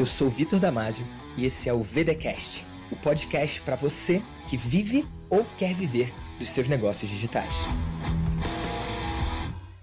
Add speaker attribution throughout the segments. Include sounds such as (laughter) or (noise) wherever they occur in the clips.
Speaker 1: Eu sou Vitor Damasio e esse é o VDcast, o podcast para você que vive ou quer viver dos seus negócios digitais.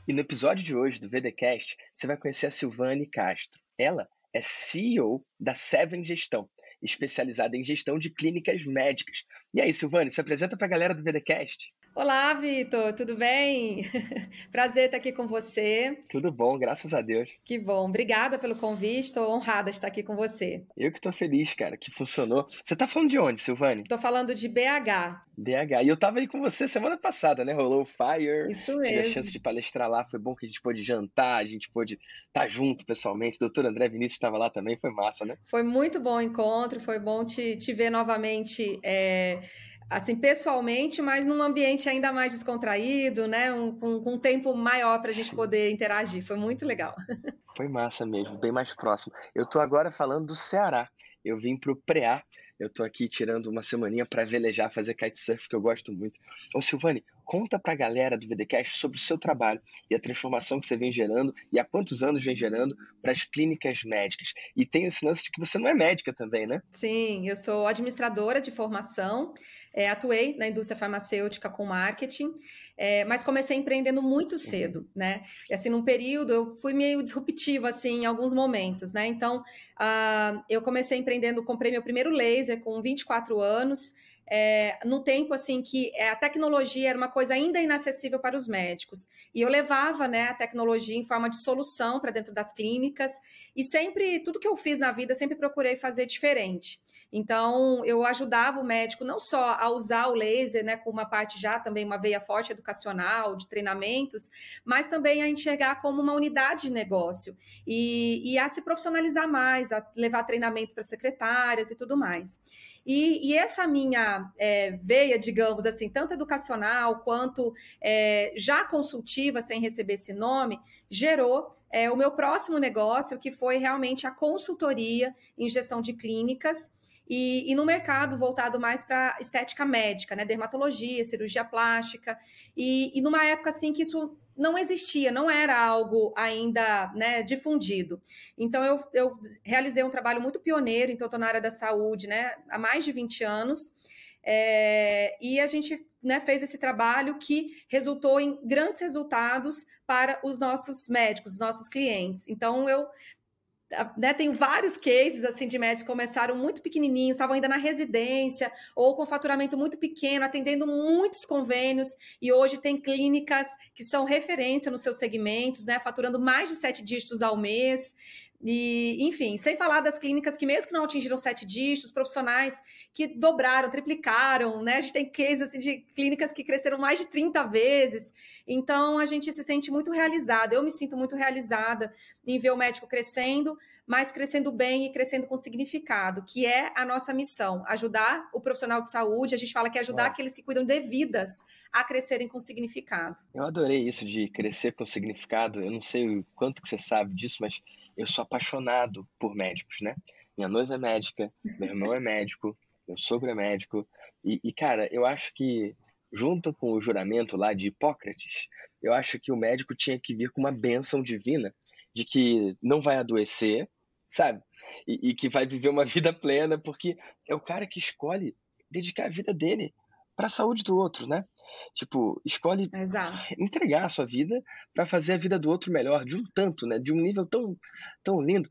Speaker 1: E no episódio de hoje do VDcast, você vai conhecer a Silvane Castro. Ela é CEO da Seven Gestão, especializada em gestão de clínicas médicas. E aí, Silvane, se apresenta para a galera do VDcast.
Speaker 2: Olá, Vitor, tudo bem? (laughs) Prazer estar aqui com você.
Speaker 1: Tudo bom, graças a Deus.
Speaker 2: Que bom, obrigada pelo convite, estou honrada de estar aqui com você.
Speaker 1: Eu que estou feliz, cara, que funcionou. Você está falando de onde, Silvane?
Speaker 2: Estou falando de BH.
Speaker 1: BH, e eu estava aí com você semana passada, né? Rolou o Fire.
Speaker 2: Isso mesmo.
Speaker 1: Tive a chance de palestrar lá, foi bom que a gente pôde jantar, a gente pôde estar tá junto pessoalmente. Doutor André Vinícius estava lá também, foi massa, né?
Speaker 2: Foi muito bom o encontro, foi bom te, te ver novamente. É assim, pessoalmente, mas num ambiente ainda mais descontraído, né? Um, com, com um tempo maior para a gente poder interagir. Foi muito legal. (laughs)
Speaker 1: Foi massa mesmo, bem mais próximo. Eu estou agora falando do Ceará. Eu vim para o Preá. Eu estou aqui tirando uma semaninha para velejar, fazer kitesurf, que eu gosto muito. Ô Silvane, conta para a galera do VDcast sobre o seu trabalho e a transformação que você vem gerando e há quantos anos vem gerando para as clínicas médicas. E tem esse lance de que você não é médica também, né?
Speaker 2: Sim, eu sou administradora de formação é, atuei na indústria farmacêutica com marketing, é, mas comecei empreendendo muito uhum. cedo, né? E assim, num período eu fui meio disruptiva, assim, em alguns momentos, né? Então, uh, eu comecei empreendendo, comprei meu primeiro laser com 24 anos, é, no tempo assim que é, a tecnologia era uma coisa ainda inacessível para os médicos. E eu levava né, a tecnologia em forma de solução para dentro das clínicas, e sempre, tudo que eu fiz na vida, sempre procurei fazer diferente. Então, eu ajudava o médico não só a usar o laser, né, com uma parte já também, uma veia forte educacional, de treinamentos, mas também a enxergar como uma unidade de negócio e, e a se profissionalizar mais, a levar treinamento para secretárias e tudo mais. E, e essa minha é, veia, digamos assim, tanto educacional quanto é, já consultiva, sem receber esse nome, gerou é, o meu próximo negócio, que foi realmente a consultoria em gestão de clínicas e, e no mercado voltado mais para estética médica, né? Dermatologia, cirurgia plástica, e, e numa época assim que isso não existia, não era algo ainda né, difundido. Então, eu, eu realizei um trabalho muito pioneiro, então, estou na área da saúde né, há mais de 20 anos, é, e a gente né, fez esse trabalho que resultou em grandes resultados para os nossos médicos, os nossos clientes. Então, eu né, tenho vários cases assim de médicos que começaram muito pequenininhos, estavam ainda na residência ou com faturamento muito pequeno, atendendo muitos convênios e hoje tem clínicas que são referência nos seus segmentos, né, faturando mais de sete dígitos ao mês. E, enfim, sem falar das clínicas que, mesmo que não atingiram sete dígitos, profissionais que dobraram, triplicaram, né? A gente tem cases assim, de clínicas que cresceram mais de 30 vezes. Então, a gente se sente muito realizada. Eu me sinto muito realizada em ver o médico crescendo, mas crescendo bem e crescendo com significado, que é a nossa missão: ajudar o profissional de saúde. A gente fala que é ajudar aqueles que cuidam de vidas a crescerem com significado.
Speaker 1: Eu adorei isso de crescer com significado. Eu não sei o quanto que você sabe disso, mas eu sou apaixonado por médicos, né? Minha noiva é médica, meu irmão é médico, meu sogro é médico. E, e, cara, eu acho que, junto com o juramento lá de Hipócrates, eu acho que o médico tinha que vir com uma bênção divina de que não vai adoecer, sabe? E, e que vai viver uma (laughs) vida plena, porque é o cara que escolhe dedicar a vida dele para a saúde do outro, né? Tipo, escolhe
Speaker 2: Exato. (laughs)
Speaker 1: entregar a sua vida para fazer a vida do outro melhor, de um tanto, né? De um nível tão, tão lindo.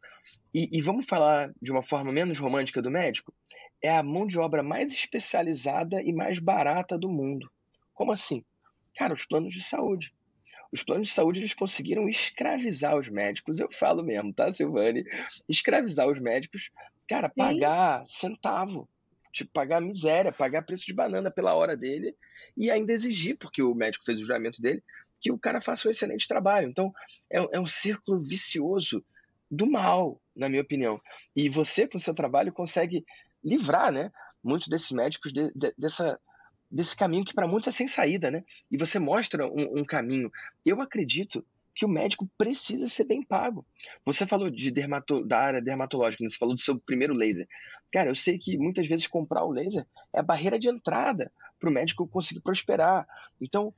Speaker 1: E, e vamos falar de uma forma menos romântica do médico? É a mão de obra mais especializada e mais barata do mundo. Como assim? Cara, os planos de saúde. Os planos de saúde eles conseguiram escravizar os médicos. Eu falo mesmo, tá, Silvane? Escravizar os médicos, cara, pagar Sim. centavo tipo, pagar miséria, pagar preço de banana pela hora dele e ainda exigir, porque o médico fez o juramento dele, que o cara faça um excelente trabalho. Então, é, é um círculo vicioso do mal, na minha opinião. E você, com o seu trabalho, consegue livrar, né, muitos desses médicos de, de, dessa, desse caminho que para muitos é sem saída, né? E você mostra um, um caminho. Eu acredito que o médico precisa ser bem pago. Você falou de dermato, da área dermatológica, né? você falou do seu primeiro laser. Cara, eu sei que muitas vezes comprar o laser é a barreira de entrada para o médico conseguir prosperar. Então,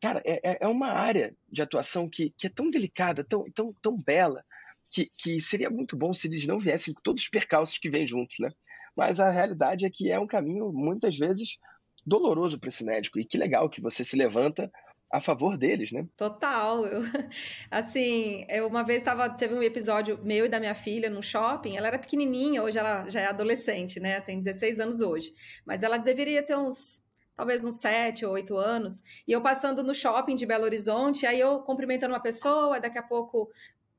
Speaker 1: cara, é, é, é uma área de atuação que, que é tão delicada, tão, tão, tão bela, que, que seria muito bom se eles não viessem com todos os percalços que vêm juntos, né? Mas a realidade é que é um caminho, muitas vezes, doloroso para esse médico. E que legal que você se levanta a favor deles, né?
Speaker 2: Total. Eu, (laughs) assim, eu uma vez estava teve um episódio meu e da minha filha no shopping. Ela era pequenininha, hoje ela já é adolescente, né? Tem 16 anos hoje, mas ela deveria ter uns talvez uns 7 ou 8 anos, e eu passando no shopping de Belo Horizonte, aí eu cumprimentando uma pessoa, daqui a pouco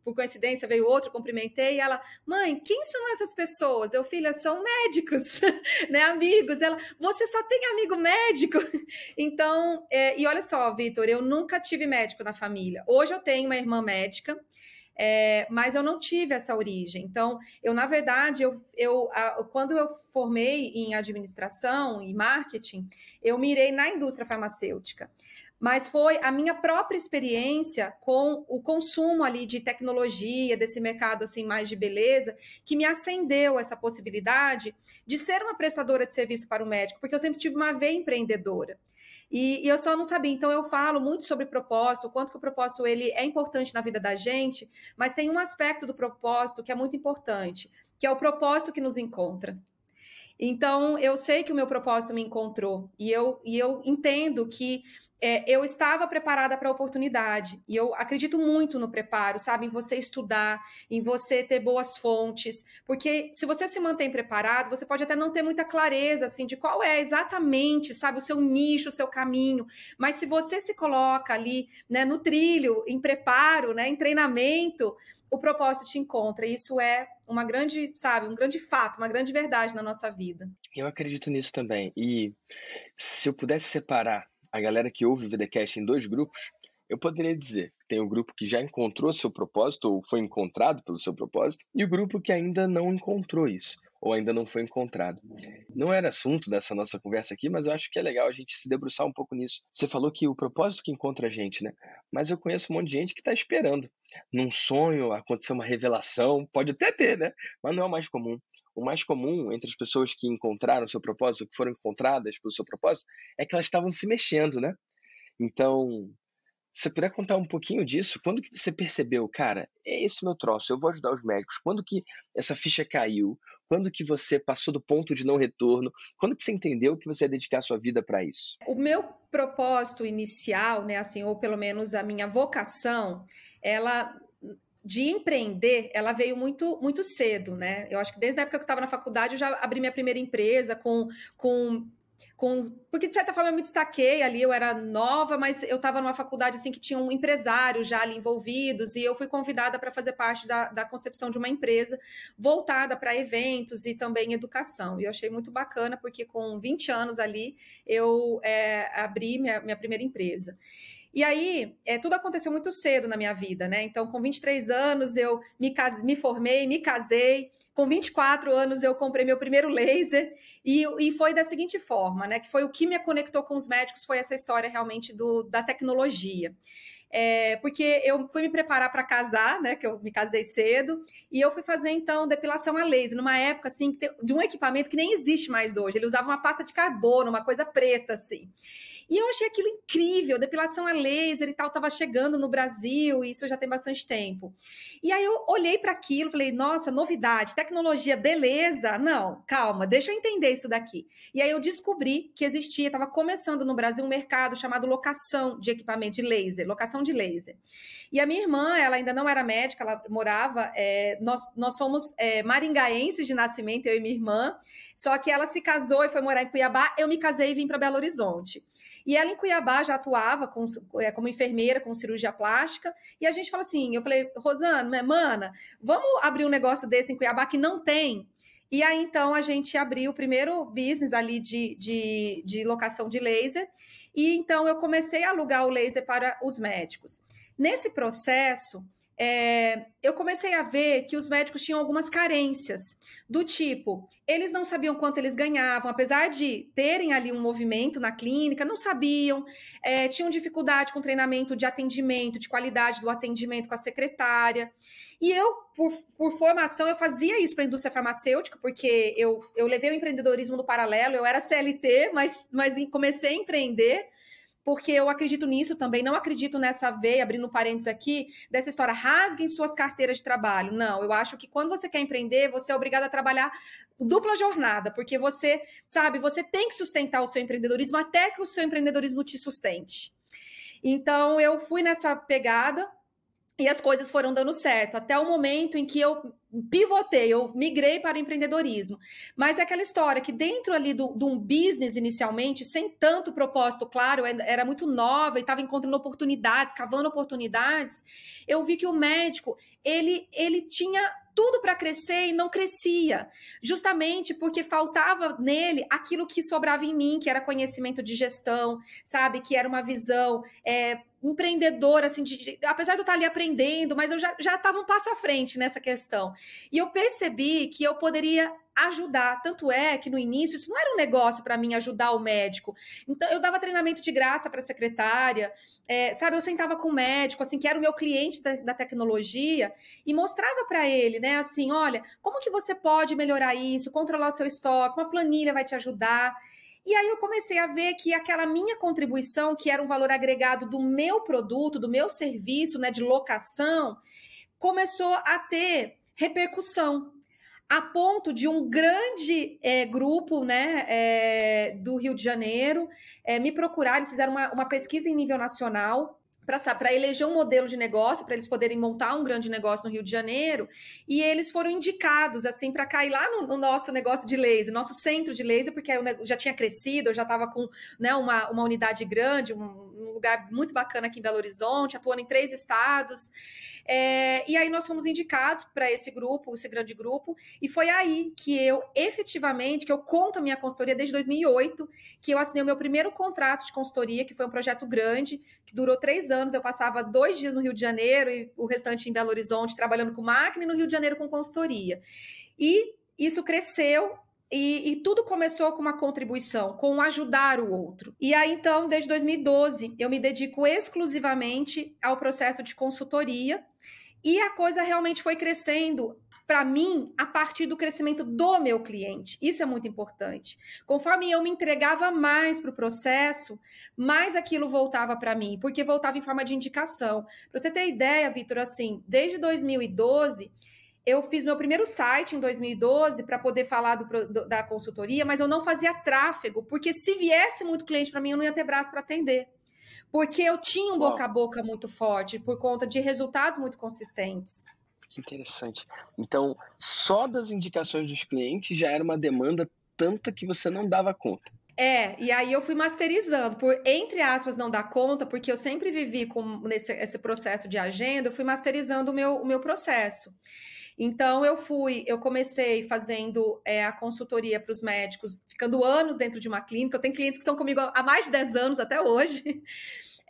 Speaker 2: por coincidência veio outro, cumprimentei, e ela, mãe, quem são essas pessoas? Eu, filha, são médicos, (laughs) né, amigos. Ela, você só tem amigo médico? (laughs) Então, é, e olha só, Vitor, eu nunca tive médico na família. Hoje eu tenho uma irmã médica, é, mas eu não tive essa origem. Então, eu, na verdade, eu, eu a, quando eu formei em administração e marketing, eu mirei na indústria farmacêutica mas foi a minha própria experiência com o consumo ali de tecnologia, desse mercado assim mais de beleza, que me acendeu essa possibilidade de ser uma prestadora de serviço para o médico, porque eu sempre tive uma veia empreendedora. E, e, eu só não sabia. Então eu falo muito sobre propósito, o quanto que o propósito ele é importante na vida da gente, mas tem um aspecto do propósito que é muito importante, que é o propósito que nos encontra. Então, eu sei que o meu propósito me encontrou e eu, e eu entendo que é, eu estava preparada para a oportunidade. E eu acredito muito no preparo, sabe? Em você estudar, em você ter boas fontes. Porque se você se mantém preparado, você pode até não ter muita clareza, assim, de qual é exatamente, sabe, o seu nicho, o seu caminho. Mas se você se coloca ali, né, no trilho, em preparo, né, em treinamento, o propósito te encontra. E isso é uma grande, sabe, um grande fato, uma grande verdade na nossa vida.
Speaker 1: Eu acredito nisso também. E se eu pudesse separar a galera que ouve o VDcast em dois grupos, eu poderia dizer tem o grupo que já encontrou seu propósito ou foi encontrado pelo seu propósito e o grupo que ainda não encontrou isso ou ainda não foi encontrado. Não era assunto dessa nossa conversa aqui, mas eu acho que é legal a gente se debruçar um pouco nisso. Você falou que o propósito que encontra a gente, né? Mas eu conheço um monte de gente que está esperando. Num sonho acontecer uma revelação, pode até ter, né? Mas não é o mais comum. O mais comum entre as pessoas que encontraram seu propósito, que foram encontradas pelo seu propósito, é que elas estavam se mexendo, né? Então, se você puder contar um pouquinho disso, quando que você percebeu, cara, é esse meu troço, eu vou ajudar os médicos. Quando que essa ficha caiu? Quando que você passou do ponto de não retorno? Quando que você entendeu que você ia dedicar a sua vida para isso?
Speaker 2: O meu propósito inicial, né, assim, ou pelo menos a minha vocação, ela de empreender, ela veio muito muito cedo, né? Eu acho que desde a época que eu estava na faculdade, eu já abri minha primeira empresa com, com, com porque de certa forma eu me destaquei ali, eu era nova, mas eu estava numa faculdade assim que tinha um empresário já ali envolvidos e eu fui convidada para fazer parte da, da concepção de uma empresa voltada para eventos e também educação. E eu achei muito bacana porque com 20 anos ali eu é, abri minha, minha primeira empresa. E aí, é, tudo aconteceu muito cedo na minha vida, né? Então, com 23 anos, eu me, case, me formei, me casei. Com 24 anos, eu comprei meu primeiro laser. E, e foi da seguinte forma, né? Que foi o que me conectou com os médicos, foi essa história realmente do, da tecnologia. É, porque eu fui me preparar para casar, né? Que eu me casei cedo, e eu fui fazer então depilação a laser, numa época assim de um equipamento que nem existe mais hoje. Ele usava uma pasta de carbono, uma coisa preta assim. E eu achei aquilo incrível, depilação a laser e tal, estava chegando no Brasil, e isso já tem bastante tempo. E aí eu olhei para aquilo, falei, nossa, novidade, tecnologia, beleza. Não, calma, deixa eu entender isso daqui. E aí eu descobri que existia, estava começando no Brasil um mercado chamado locação de equipamento de laser, locação de laser. E a minha irmã, ela ainda não era médica, ela morava, é, nós, nós somos é, maringaenses de nascimento, eu e minha irmã, só que ela se casou e foi morar em Cuiabá, eu me casei e vim para Belo Horizonte. E ela em Cuiabá já atuava com, é, como enfermeira, com cirurgia plástica. E a gente fala assim: eu falei, Rosana, né, mana, vamos abrir um negócio desse em Cuiabá que não tem. E aí, então, a gente abriu o primeiro business ali de, de, de locação de laser. E então eu comecei a alugar o laser para os médicos. Nesse processo, é, eu comecei a ver que os médicos tinham algumas carências, do tipo, eles não sabiam quanto eles ganhavam, apesar de terem ali um movimento na clínica, não sabiam, é, tinham dificuldade com treinamento de atendimento, de qualidade do atendimento com a secretária. E eu, por, por formação, eu fazia isso para a indústria farmacêutica, porque eu, eu levei o empreendedorismo no paralelo, eu era CLT, mas, mas comecei a empreender. Porque eu acredito nisso também, não acredito nessa veia, abrindo parênteses aqui, dessa história, rasguem suas carteiras de trabalho. Não, eu acho que quando você quer empreender, você é obrigado a trabalhar dupla jornada, porque você, sabe, você tem que sustentar o seu empreendedorismo até que o seu empreendedorismo te sustente. Então, eu fui nessa pegada, e as coisas foram dando certo, até o momento em que eu pivotei, eu migrei para o empreendedorismo. Mas é aquela história que dentro ali de um business inicialmente, sem tanto propósito claro, era muito nova e estava encontrando oportunidades, cavando oportunidades, eu vi que o médico, ele, ele tinha tudo para crescer e não crescia, justamente porque faltava nele aquilo que sobrava em mim, que era conhecimento de gestão, sabe, que era uma visão é, empreendedora, assim, de, de, apesar de eu estar ali aprendendo, mas eu já estava um passo à frente nessa questão. E eu percebi que eu poderia ajudar. Tanto é que no início isso não era um negócio para mim ajudar o médico. Então eu dava treinamento de graça para secretária, é, sabe? Eu sentava com o médico, assim, que era o meu cliente da, da tecnologia, e mostrava para ele, né? Assim, olha, como que você pode melhorar isso, controlar o seu estoque, uma planilha vai te ajudar. E aí eu comecei a ver que aquela minha contribuição, que era um valor agregado do meu produto, do meu serviço, né, de locação, começou a ter repercussão a ponto de um grande é, grupo né, é, do Rio de Janeiro é, me procurar, eles fizeram uma, uma pesquisa em nível nacional para eleger um modelo de negócio, para eles poderem montar um grande negócio no Rio de Janeiro, e eles foram indicados assim para cair lá no, no, nosso negócio de laser, nosso centro de laser, porque eu já tinha crescido, eu já estava com né, uma, uma unidade grande, um, um lugar muito bacana aqui em Belo Horizonte, atuando em três estados. É, e aí nós fomos indicados para esse grupo, esse grande grupo, e foi aí que eu efetivamente, que eu conto a minha consultoria desde 2008, que eu assinei o meu primeiro contrato de consultoria, que foi um projeto grande, que durou três anos. Eu passava dois dias no Rio de Janeiro e o restante em Belo Horizonte, trabalhando com máquina, e no Rio de Janeiro com consultoria. E isso cresceu e, e, tudo começou com uma contribuição, com ajudar o outro. E aí, então, desde 2012, eu me dedico exclusivamente ao processo de consultoria. E a coisa realmente foi crescendo para mim a partir do crescimento do meu cliente. Isso é muito importante. Conforme eu me entregava mais para o processo, mais aquilo voltava para mim, porque voltava em forma de indicação. Para você ter ideia, Vitor, assim, desde 2012 eu fiz meu primeiro site em 2012 para poder falar do, do, da consultoria, mas eu não fazia tráfego, porque se viesse muito cliente para mim, eu não ia ter braço para atender. Porque eu tinha um boca a boca muito forte por conta de resultados muito consistentes.
Speaker 1: Que interessante. Então, só das indicações dos clientes já era uma demanda tanta que você não dava conta.
Speaker 2: É, e aí eu fui masterizando, por entre aspas, não dar conta, porque eu sempre vivi com nesse esse processo de agenda, eu fui masterizando o meu, o meu processo. Então eu fui, eu comecei fazendo é, a consultoria para os médicos, ficando anos dentro de uma clínica. Eu tenho clientes que estão comigo há mais de 10 anos até hoje.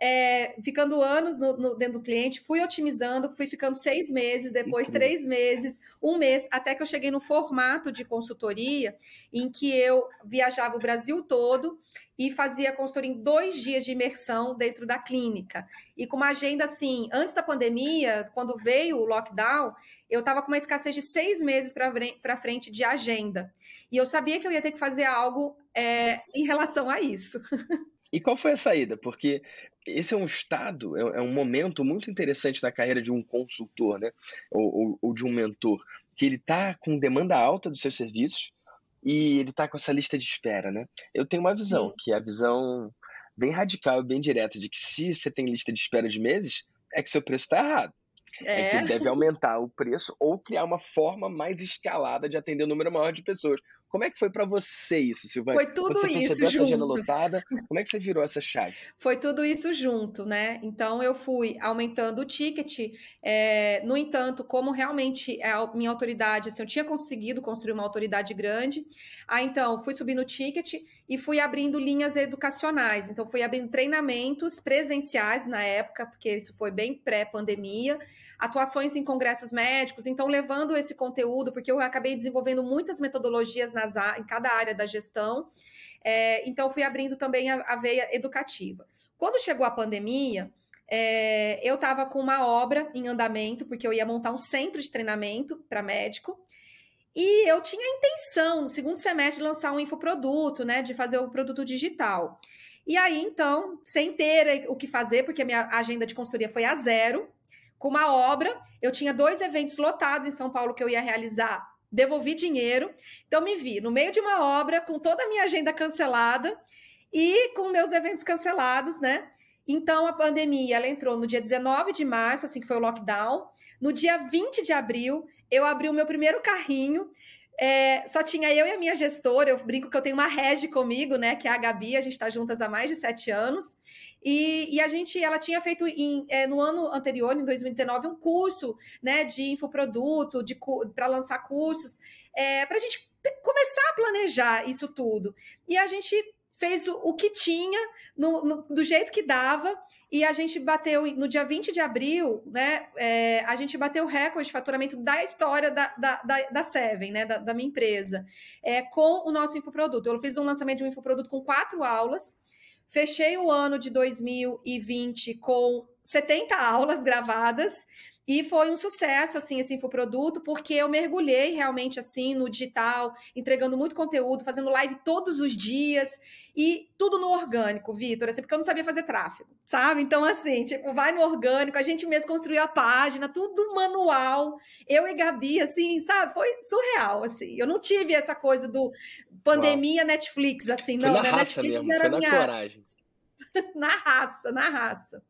Speaker 2: É, ficando anos no, no, dentro do cliente, fui otimizando, fui ficando seis meses, depois três meses, um mês, até que eu cheguei no formato de consultoria em que eu viajava o Brasil todo e fazia consultoria em dois dias de imersão dentro da clínica. E com uma agenda assim, antes da pandemia, quando veio o lockdown, eu estava com uma escassez de seis meses para frente de agenda. E eu sabia que eu ia ter que fazer algo é, em relação a isso. (laughs)
Speaker 1: E qual foi a saída? Porque esse é um estado, é, é um momento muito interessante na carreira de um consultor, né? Ou, ou, ou de um mentor, que ele está com demanda alta dos seus serviços e ele está com essa lista de espera, né? Eu tenho uma visão, Sim. que é a visão bem radical e bem direta de que se você tem lista de espera de meses, é que seu preço está errado. É. é. que você deve aumentar o preço ou criar uma forma mais escalada de atender um número maior de pessoas. Como é que foi para você isso, Silvana?
Speaker 2: Foi tudo
Speaker 1: Quando você
Speaker 2: isso
Speaker 1: percebeu
Speaker 2: junto.
Speaker 1: essa agenda lotada, como é que você virou essa chave?
Speaker 2: Foi tudo isso junto, né? Então eu fui aumentando o ticket. É, no entanto, como realmente é a minha autoridade, assim, eu tinha conseguido construir uma autoridade grande, aí então fui subindo o ticket e fui abrindo linhas educacionais. Então fui abrindo treinamentos presenciais na época, porque isso foi bem pré-pandemia atuações em congressos médicos, então levando esse conteúdo, porque eu acabei desenvolvendo muitas metodologias nas, em cada área da gestão, é, então fui abrindo também a, a, veia educativa. Quando chegou a pandemia, é, eu estava com uma obra em andamento, porque eu ia montar um centro de treinamento para médico, e eu tinha a intenção, no segundo semestre, de lançar um infoproduto, né, de fazer o produto digital. E aí, então, sem ter o que fazer, porque a minha agenda de consultoria foi a zero, com uma obra, eu tinha dois eventos lotados em São Paulo que eu ia realizar, devolvi dinheiro, então me vi no meio de uma obra, com toda a minha agenda cancelada e com meus eventos cancelados, né? Então, a pandemia, ela entrou no dia 19 de março, assim que foi o lockdown. No dia 20 de abril, eu abri o meu primeiro carrinho é, só tinha eu e a minha gestora. Eu brinco que eu tenho uma regi comigo, né? Que é a Gabi. A gente está juntas há mais de sete anos. E, e a gente, ela tinha feito em, é, no ano anterior, em 2019, um curso, né? De infoproduto, para lançar cursos, é, para a gente começar a planejar isso tudo. E a gente fez o, o que tinha, no, no, do jeito que dava, e a gente bateu, no dia 20 de abril, né, é, a gente bateu o recorde de faturamento da história da, da, da, da Seven, né, da, da minha empresa, é, com o nosso infoproduto. Eu fiz um lançamento de um infoproduto com quatro aulas, fechei o ano de 2020 com 70 aulas gravadas, e foi um sucesso, assim, esse infoproduto, porque eu mergulhei realmente, assim, no digital, entregando muito conteúdo, fazendo live todos os dias, e tudo no orgânico, Vitor, assim, porque eu não sabia fazer tráfego, sabe? Então, assim, tipo, vai no orgânico, a gente mesmo construiu a página, tudo manual, eu e Gabi, assim, sabe? Foi surreal, assim. Eu não tive essa coisa do pandemia Uau. Netflix, assim,
Speaker 1: foi
Speaker 2: não.
Speaker 1: Na raça Netflix mesmo, era foi na minha... coragem. (laughs)
Speaker 2: na raça, na raça.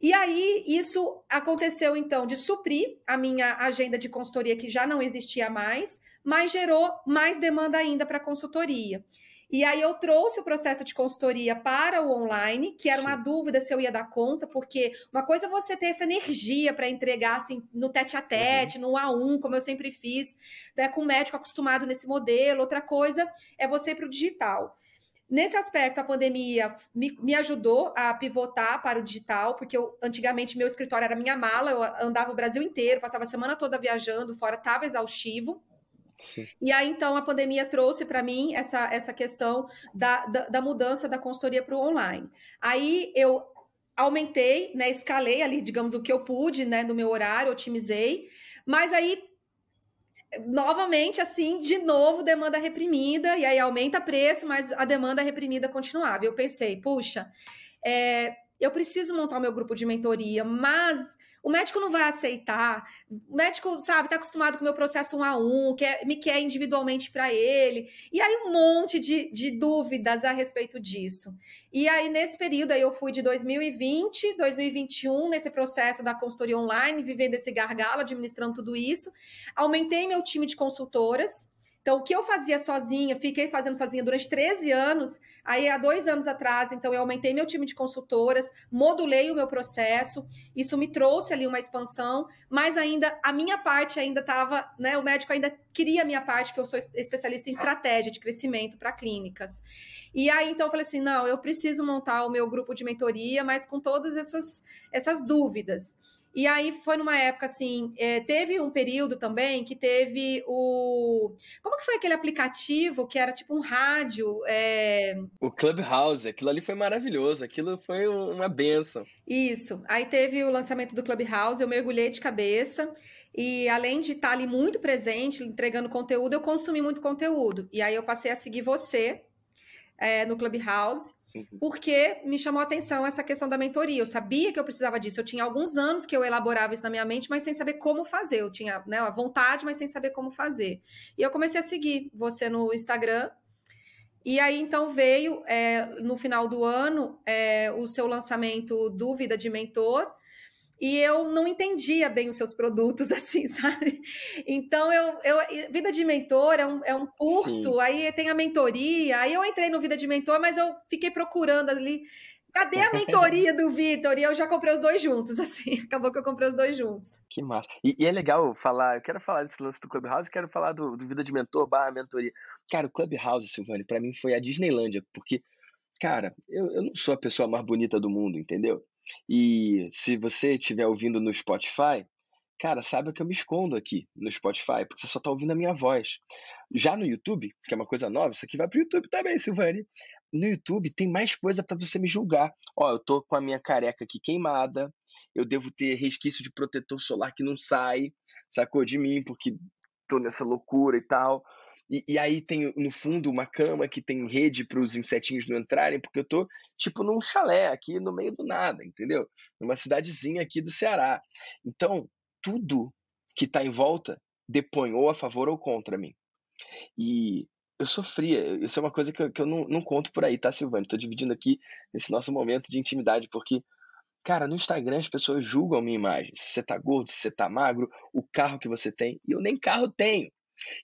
Speaker 2: E aí, isso aconteceu, então, de suprir a minha agenda de consultoria, que já não existia mais, mas gerou mais demanda ainda para consultoria. E aí eu trouxe o processo de consultoria para o online, que era Sim. uma dúvida se eu ia dar conta, porque uma coisa é você ter essa energia para entregar assim, no tete a tete, uhum. no a um, como eu sempre fiz, né, com o médico acostumado nesse modelo. Outra coisa é você ir para o digital. Nesse aspecto, a pandemia me, me, ajudou a pivotar para o digital, porque eu, antigamente meu escritório era minha mala, eu andava o Brasil inteiro, passava a semana toda viajando, fora estava exaustivo. Sim. E aí, então, a pandemia trouxe para mim essa, essa questão da, da, da mudança da consultoria para o online. Aí eu aumentei, né, escalei ali, digamos, o que eu pude, né, no meu horário, otimizei, mas aí novamente, assim, de novo, demanda reprimida, e aí aumenta preço, mas a demanda reprimida continuava. Eu pensei, puxa, é, eu preciso montar o meu grupo de mentoria, mas o médico não vai aceitar. O médico, sabe, está acostumado com o meu processo um a um, quer, me quer individualmente para ele. E aí, um monte de, de dúvidas a respeito disso. E aí, nesse período, aí eu fui de 2020, 2021, nesse processo da consultoria online, vivendo esse gargalo, administrando tudo isso. Aumentei meu time de consultoras então, o que eu fazia sozinha, fiquei fazendo sozinha durante 13 anos. Aí, há dois anos atrás, então, eu aumentei meu time de consultoras, modulei o meu processo. Isso me trouxe ali uma expansão, mas ainda a minha parte ainda estava, né? O médico ainda queria a minha parte, que eu sou especialista em estratégia de crescimento para clínicas. E aí, então, eu falei assim: não, eu preciso montar o meu grupo de mentoria, mas com todas essas, essas dúvidas. E aí foi numa época assim, é, teve um período também que teve o. Como que foi aquele aplicativo que era tipo um rádio? É...
Speaker 1: O Clubhouse, aquilo ali foi maravilhoso, aquilo foi uma benção.
Speaker 2: Isso. Aí teve o lançamento do Clubhouse, eu mergulhei de cabeça. E além de estar ali muito presente, entregando conteúdo, eu consumi muito conteúdo. E aí eu passei a seguir você é, no Clubhouse. Porque me chamou a atenção essa questão da mentoria. Eu sabia que eu precisava disso. Eu tinha alguns anos que eu elaborava isso na minha mente, mas sem saber como fazer. Eu tinha né, a vontade, mas sem saber como fazer. E eu comecei a seguir você no Instagram. E aí, então, veio é, no final do ano é, o seu lançamento do Vida de Mentor e eu não entendia bem os seus produtos, (laughs) assim, sabe? Então, eu, eu Vida de Mentor é um, é um curso, Sim. aí tem a mentoria, aí eu entrei no Vida de Mentor, mas eu fiquei procurando ali, cadê a mentoria do Vitor? E eu já comprei os dois juntos, (laughs) assim, acabou que eu comprei os dois juntos.
Speaker 1: Que massa. E, e é legal falar, eu quero falar desse lance do Clubhouse, quero falar do, do Vida de Mentor barra mentoria. Cara, o Clubhouse, Silvane, para mim foi a Disneylândia, porque, cara, eu, eu não sou a pessoa mais bonita do mundo, entendeu? E se você estiver ouvindo no Spotify, cara, saiba que eu me escondo aqui no Spotify, porque você só está ouvindo a minha voz. Já no YouTube, que é uma coisa nova, isso aqui vai para o YouTube também, Silvane. No YouTube tem mais coisa para você me julgar. Ó, eu tô com a minha careca aqui queimada, eu devo ter resquício de protetor solar que não sai, sacou de mim, porque tô nessa loucura e tal. E, e, aí tem no fundo uma cama que tem rede para os insetinhos não entrarem, porque eu tô tipo num chalé aqui no meio do nada, entendeu? Numa cidadezinha aqui do Ceará. Então, tudo que está em volta depõe ou a favor ou contra mim. E eu sofria, isso é uma coisa que eu, que eu não, não conto por aí, tá, Silvana? Estou dividindo aqui nesse nosso momento de intimidade, porque Cara, no Instagram as pessoas julgam a minha imagem. Se você tá gordo, se você tá magro, o carro que você tem. E eu nem carro tenho.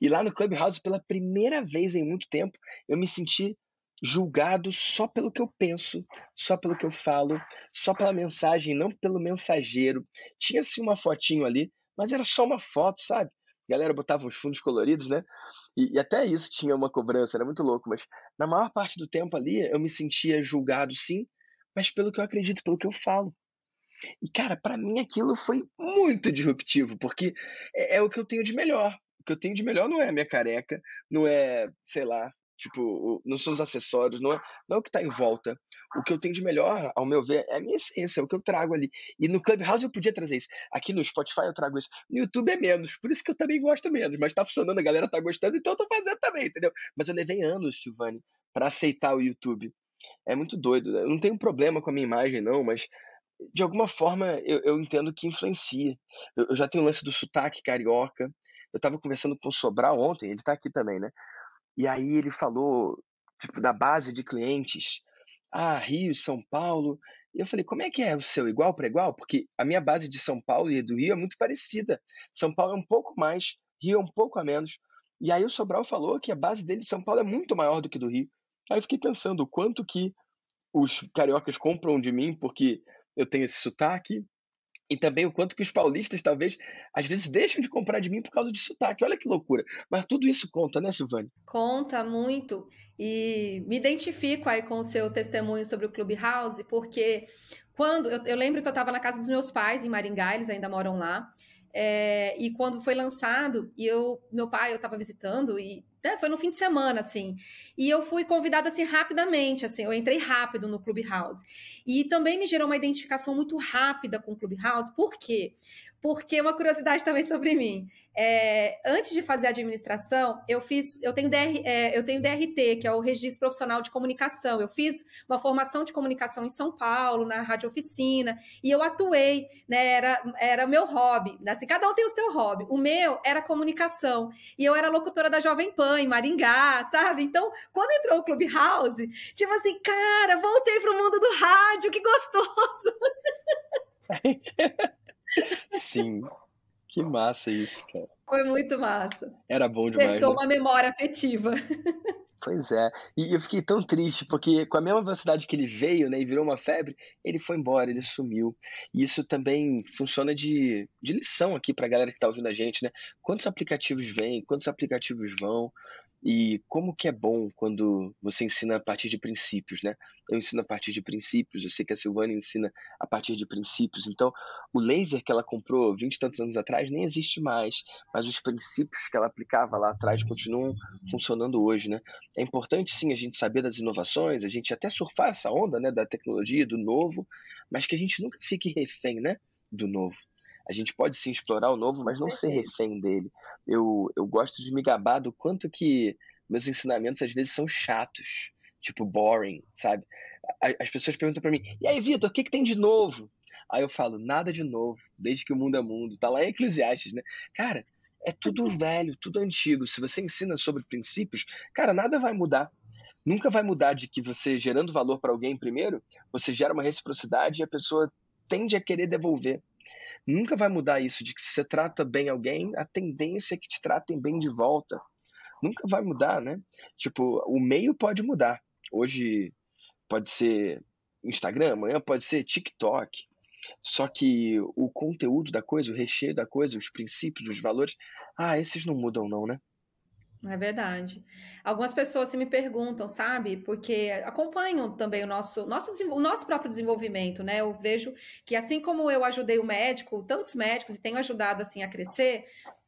Speaker 1: E lá no Clubhouse, pela primeira vez em muito tempo, eu me senti julgado só pelo que eu penso, só pelo que eu falo, só pela mensagem, não pelo mensageiro. Tinha sim uma fotinho ali, mas era só uma foto, sabe? A galera botava uns fundos coloridos, né? E, e, até isso tinha uma cobrança, era muito louco, mas na maior parte do tempo ali eu me sentia julgado sim, mas pelo que eu acredito, pelo que eu falo. E cara, para mim aquilo foi muito disruptivo, porque é, é o que eu tenho de melhor que eu tenho de melhor não é a minha careca, não é, sei lá, tipo, não são os acessórios, não é, não é o que está em volta. O que eu tenho de melhor, ao meu ver, é a minha essência, é o que eu trago ali. E no Clubhouse eu podia trazer isso. Aqui no Spotify eu trago isso. No YouTube é menos, por isso que eu também gosto menos. Mas tá funcionando, a galera tá gostando, então eu tô fazendo também, entendeu? Mas eu levei anos, Silvane, para aceitar o YouTube. É muito doido. Eu não tenho problema com a minha imagem, não, mas de alguma forma eu, eu entendo que influencia. Eu, eu já tenho o lance do sotaque carioca. Eu estava conversando com o Sobral ontem, ele está aqui também, né? E aí ele falou, tipo, da base de clientes. Ah, Rio, São Paulo. E eu falei, como é que é o seu? Igual para igual? Porque a minha base de São Paulo e do Rio é muito parecida. São Paulo é um pouco mais, Rio é um pouco a menos. E aí o Sobral falou que a base dele de São Paulo é muito maior do que do Rio. Aí eu fiquei pensando o quanto que os cariocas compram de mim porque eu tenho esse sotaque, e também o quanto que os paulistas, talvez, às vezes deixam de comprar de mim por causa de sotaque. Olha que loucura. Mas tudo isso conta, né, Silvane?
Speaker 2: Conta muito. E me identifico aí com o seu testemunho sobre o Clubhouse, porque quando. Eu, eu lembro que eu estava na casa dos meus pais, em Maringá, eles ainda moram lá. É, e quando foi lançado, e eu, meu pai, eu estava visitando, e né, foi no fim de semana, assim. E eu fui convidada assim rapidamente, assim, eu entrei rápido no Clubhouse. E também me gerou uma identificação muito rápida com o Clubhouse, por quê? Porque uma curiosidade também sobre mim. É, antes de fazer administração, eu fiz, eu tenho, DR, é, eu tenho DRT, que é o Registro Profissional de Comunicação. Eu fiz uma formação de comunicação em São Paulo, na Rádio Oficina, e eu atuei, né? Era, era meu hobby. Assim, cada um tem o seu hobby. O meu era comunicação. E eu era locutora da Jovem Pan, em Maringá, sabe? Então, quando entrou o Clubhouse, tipo assim, cara, voltei para o mundo do rádio, que gostoso! (laughs)
Speaker 1: Sim. Que massa isso, cara.
Speaker 2: Foi muito massa.
Speaker 1: Era bom Despertou demais. Né?
Speaker 2: uma memória afetiva.
Speaker 1: Pois é. E eu fiquei tão triste, porque com a mesma velocidade que ele veio, né, e virou uma febre, ele foi embora, ele sumiu. E isso também funciona de, de lição aqui pra galera que tá ouvindo a gente, né? Quantos aplicativos vêm, quantos aplicativos vão, e como que é bom quando você ensina a partir de princípios, né? Eu ensino a partir de princípios, eu sei que a Silvana ensina a partir de princípios. Então, o laser que ela comprou 20 e tantos anos atrás nem existe mais, mas os princípios que ela aplicava lá atrás continuam funcionando hoje, né? É importante sim a gente saber das inovações, a gente até surfar essa onda, né, da tecnologia, do novo, mas que a gente nunca fique refém, né, do novo. A gente pode sim explorar o novo, mas não ser refém dele. Eu, eu gosto de me gabar do quanto que meus ensinamentos às vezes são chatos, tipo boring, sabe? As pessoas perguntam para mim: "E aí, Vitor, o que, que tem de novo?" Aí eu falo: "Nada de novo, desde que o mundo é mundo." Tá lá em Eclesiastes, né? Cara, é tudo velho, tudo antigo. Se você ensina sobre princípios, cara, nada vai mudar. Nunca vai mudar de que você gerando valor para alguém primeiro, você gera uma reciprocidade e a pessoa tende a querer devolver. Nunca vai mudar isso de que se você trata bem alguém, a tendência é que te tratem bem de volta. Nunca vai mudar, né? Tipo, o meio pode mudar. Hoje pode ser Instagram, amanhã pode ser TikTok. Só que o conteúdo da coisa, o recheio da coisa, os princípios, os valores, ah, esses não mudam não, né?
Speaker 2: É verdade. Algumas pessoas se me perguntam, sabe? Porque acompanham também o nosso, nosso, o nosso próprio desenvolvimento, né? Eu vejo que assim como eu ajudei o médico, tantos médicos e tenho ajudado assim a crescer,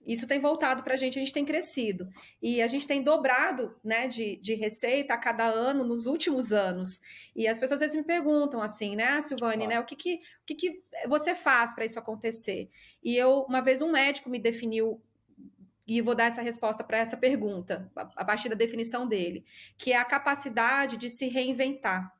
Speaker 2: isso tem voltado para a gente, a gente tem crescido. E a gente tem dobrado né, de, de receita a cada ano nos últimos anos. E as pessoas às vezes me perguntam assim, né, ah, Silvane, ah. né, o que, que, o que, que você faz para isso acontecer? E eu, uma vez, um médico me definiu e vou dar essa resposta para essa pergunta, a partir da definição dele, que é a capacidade de se reinventar.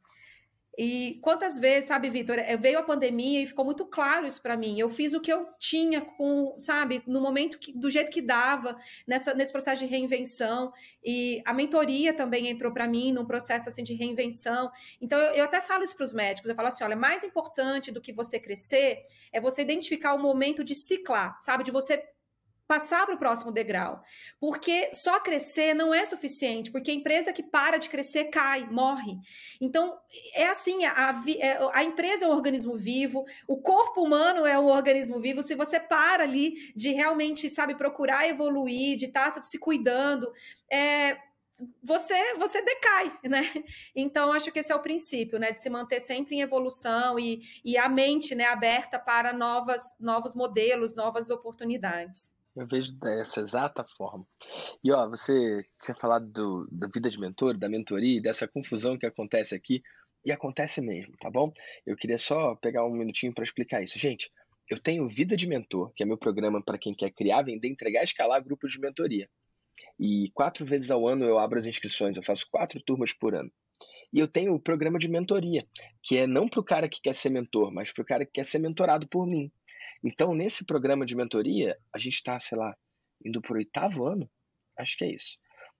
Speaker 2: E quantas vezes, sabe, Vitor, veio a pandemia e ficou muito claro isso para mim. Eu fiz o que eu tinha com, sabe, no momento que, do jeito que dava, nessa, nesse processo de reinvenção. E a mentoria também entrou para mim num processo assim de reinvenção. Então eu, eu até falo isso para os médicos. Eu falo assim, olha, mais importante do que você crescer é você identificar o momento de ciclar, sabe, de você passar para o próximo degrau. Porque só crescer não é suficiente, porque a empresa que para de crescer cai, morre. Então, é assim: a, é, a empresa é um organismo vivo, o corpo humano é um organismo vivo. Se você para ali de realmente, sabe, procurar evoluir, de estar tá se cuidando, é, você você decai, né? Então acho que esse é o princípio, né, de se manter sempre em evolução e, e a mente, né, aberta para novas novos modelos, novas oportunidades.
Speaker 1: Eu vejo dessa exata forma. E ó, você tinha falado do, da vida de mentor, da mentoria, dessa confusão que acontece aqui, e acontece mesmo, tá bom? Eu queria só pegar um minutinho para explicar isso. Gente, eu tenho Vida de Mentor, que é meu programa para quem quer criar, vender, entregar e escalar grupos de mentoria. E quatro vezes ao ano eu abro as inscrições, eu faço quatro turmas por ano. E eu tenho o programa de mentoria, que é não para o cara que quer ser mentor, mas para o cara que quer ser mentorado por mim. Então, nesse programa de mentoria, a gente está, sei lá, indo para o oitavo ano? Acho que é isso.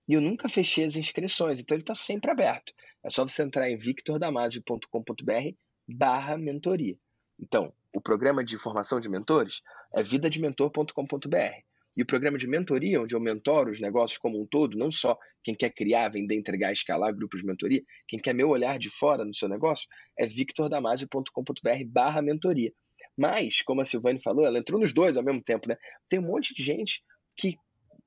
Speaker 1: E eu nunca fechei as inscrições, então ele está sempre aberto. É só você entrar em victordamasio.com.br barra mentoria. Então, o programa de formação de mentores é vidadementor.com.br. E o programa de mentoria, onde eu mentoro os negócios como um todo, não só quem quer criar, vender, entregar, escalar grupos de mentoria, quem quer meu olhar de fora no seu negócio, é victordamasio.com.br barra mentoria. Mas, como a Silvane falou, ela entrou nos dois ao mesmo tempo, né? Tem um monte de gente que,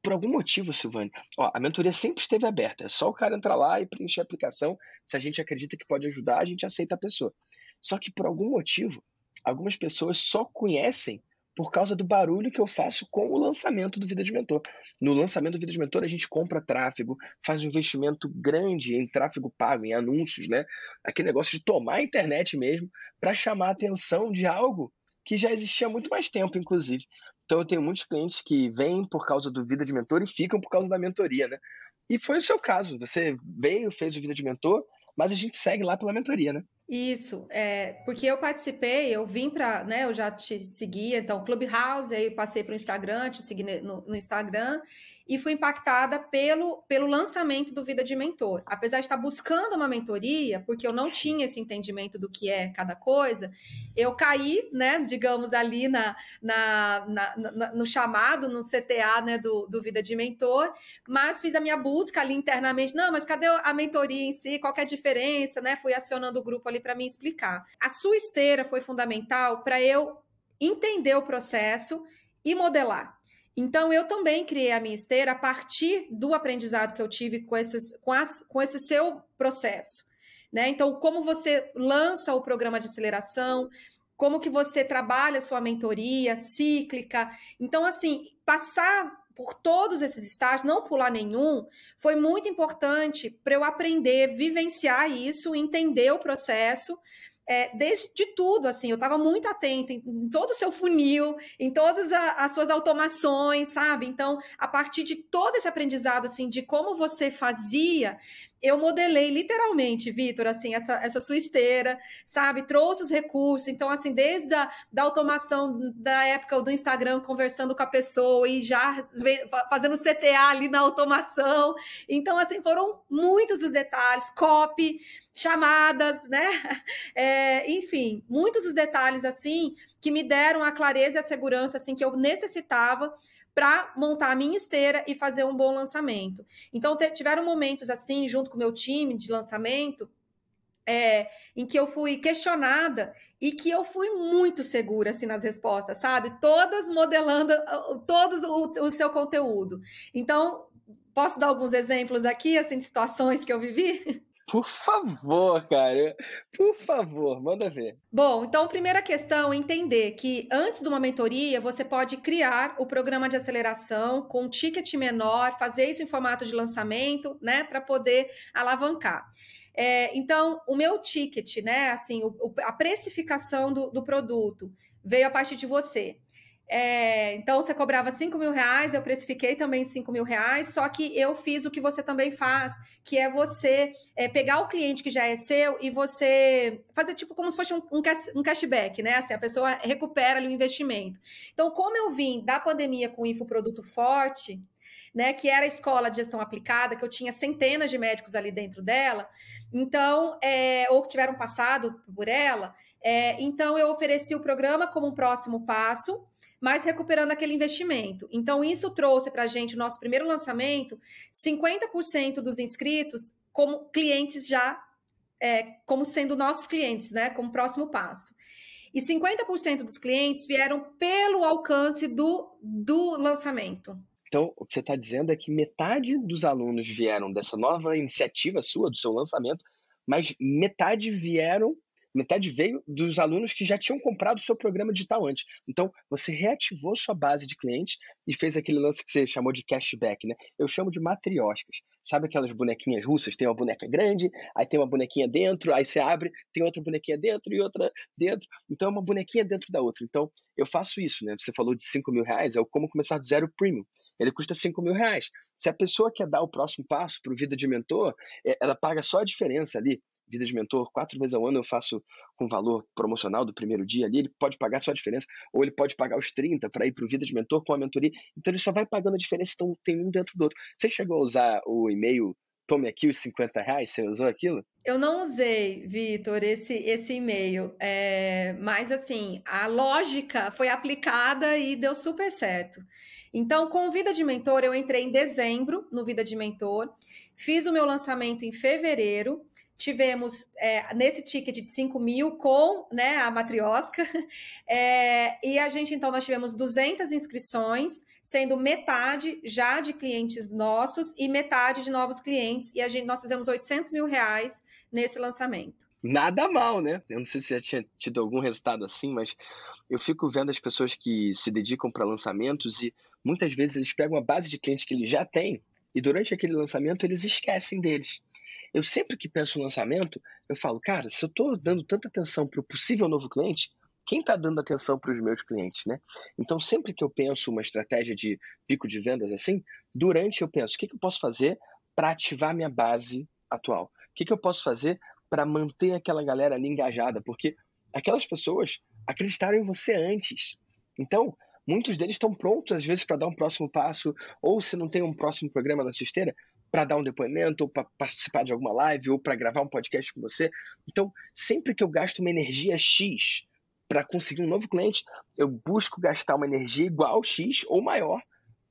Speaker 1: por algum motivo, Silvane, ó, a mentoria sempre esteve aberta. É só o cara entrar lá e preencher a aplicação. Se a gente acredita que pode ajudar, a gente aceita a pessoa. Só que, por algum motivo, algumas pessoas só conhecem por causa do barulho que eu faço com o lançamento do Vida de Mentor. No lançamento do Vida de Mentor, a gente compra tráfego, faz um investimento grande em tráfego pago, em anúncios, né? Aquele negócio de tomar a internet mesmo para chamar a atenção de algo que já existia há muito mais tempo, inclusive. Então eu tenho muitos clientes que vêm por causa do Vida de Mentor e ficam por causa da mentoria, né? E foi o seu caso. Você veio, fez o Vida de Mentor, mas a gente segue lá pela mentoria, né?
Speaker 2: Isso, é, porque eu participei, eu vim para, né, eu já te seguia, então, Clubhouse, aí passei para o Instagram, te segui no, no Instagram, e fui impactada pelo, pelo lançamento do Vida de Mentor. Apesar de estar buscando uma mentoria, porque eu não tinha esse entendimento do que é cada coisa, eu caí, né, digamos, ali na, na, na, na no chamado, no CTA né, do, do Vida de Mentor, mas fiz a minha busca ali internamente. Não, mas cadê a mentoria em si? Qual é a diferença? Né? Fui acionando o grupo ali para me explicar. A sua esteira foi fundamental para eu entender o processo e modelar. Então, eu também criei a minha esteira a partir do aprendizado que eu tive com, esses, com, as, com esse seu processo. Né? Então, como você lança o programa de aceleração, como que você trabalha sua mentoria cíclica. Então, assim, passar por todos esses estágios, não pular nenhum, foi muito importante para eu aprender, vivenciar isso, entender o processo, é, desde de tudo, assim, eu estava muito atenta em, em, todo o seu funil, em todas a, as suas automações, sabe? Então, a partir de todo esse aprendizado, assim, de como você fazia, eu modelei literalmente, Vitor, assim, essa, essa sua esteira, sabe? Trouxe os recursos. Então, assim, desde a da automação da época do Instagram, conversando com a pessoa e já fazendo CTA ali na automação. Então, assim, foram muitos os detalhes, copy, chamadas, né? (laughs) É, enfim, muitos os detalhes, assim, que me deram a clareza e a segurança, assim, que eu necessitava para montar a minha esteira e fazer um bom lançamento. Então, tiveram momentos assim, junto com o meu time de lançamento, é, em que eu fui questionada e que eu fui muito segura assim nas respostas, sabe? Todas modelando todos o, o seu conteúdo. Então, posso dar alguns exemplos aqui, assim, de situações que eu vivi? (laughs)
Speaker 1: Por favor, cara. Por favor, manda ver.
Speaker 2: Bom, então, primeira questão, entender que antes de uma mentoria, você pode criar o programa de aceleração com um ticket menor, fazer isso em formato de lançamento, né, para poder alavancar. É, então, o meu ticket, né, assim, o, a precificação do, do produto veio a partir de você. É, então você cobrava 5 mil reais, eu precifiquei também 5 mil reais, só que eu fiz o que você também faz, que é você é, pegar o cliente que já é seu e você fazer tipo como se fosse um, um cashback, né? Assim, a pessoa recupera ali o investimento. Então, como eu vim da pandemia com infoproduto forte, né, que era a escola de gestão aplicada, que eu tinha centenas de médicos ali dentro dela, então, é, ou que tiveram passado por ela, é, então eu ofereci o programa como um próximo passo, mas recuperando aquele investimento. Então, isso trouxe para a gente, o nosso primeiro lançamento, 50% dos inscritos como clientes já, é, como sendo nossos clientes, né? Como próximo passo. E 50% dos clientes vieram pelo alcance do, do lançamento.
Speaker 1: Então, o que você está dizendo é que metade dos alunos vieram dessa nova iniciativa sua, do seu lançamento, mas metade vieram metade veio dos alunos que já tinham comprado o seu programa digital antes. Então, você reativou sua base de clientes e fez aquele lance que você chamou de cashback, né? Eu chamo de matrioscas. Sabe aquelas bonequinhas russas? Tem uma boneca grande, aí tem uma bonequinha dentro, aí você abre, tem outra bonequinha dentro e outra dentro. Então, é uma bonequinha dentro da outra. Então, eu faço isso, né? Você falou de 5 mil reais, é o como começar do zero premium ele custa 5 mil reais. Se a pessoa quer dar o próximo passo para o Vida de Mentor, é, ela paga só a diferença ali. Vida de Mentor, quatro vezes ao ano eu faço com valor promocional do primeiro dia ali, ele pode pagar só a diferença, ou ele pode pagar os 30 para ir para o Vida de Mentor com a mentoria, então ele só vai pagando a diferença, então tem um dentro do outro. Você chegou a usar o e-mail tome aqui os 50 reais, você usou aquilo?
Speaker 2: Eu não usei, Vitor, esse, esse e-mail, é, mas assim, a lógica foi aplicada e deu super certo. Então, com o Vida de Mentor, eu entrei em dezembro no Vida de Mentor, fiz o meu lançamento em fevereiro, tivemos é, nesse ticket de 5 mil com né, a matriosca, (laughs) é, e a gente, então, nós tivemos 200 inscrições, sendo metade já de clientes nossos e metade de novos clientes, e a gente, nós fizemos 800 mil reais nesse lançamento.
Speaker 1: Nada mal, né? Eu não sei se já tinha tido algum resultado assim, mas eu fico vendo as pessoas que se dedicam para lançamentos e muitas vezes eles pegam a base de clientes que eles já têm e durante aquele lançamento eles esquecem deles. Eu sempre que penso no lançamento, eu falo, cara, se eu estou dando tanta atenção para o possível novo cliente, quem está dando atenção para os meus clientes, né? Então, sempre que eu penso uma estratégia de pico de vendas assim, durante eu penso, o que, que eu posso fazer para ativar minha base atual? O que, que eu posso fazer para manter aquela galera ali engajada? Porque aquelas pessoas acreditaram em você antes. Então, muitos deles estão prontos, às vezes, para dar um próximo passo, ou se não tem um próximo programa na sua esteira, para dar um depoimento, ou para participar de alguma live, ou para gravar um podcast com você. Então, sempre que eu gasto uma energia X para conseguir um novo cliente, eu busco gastar uma energia igual X ou maior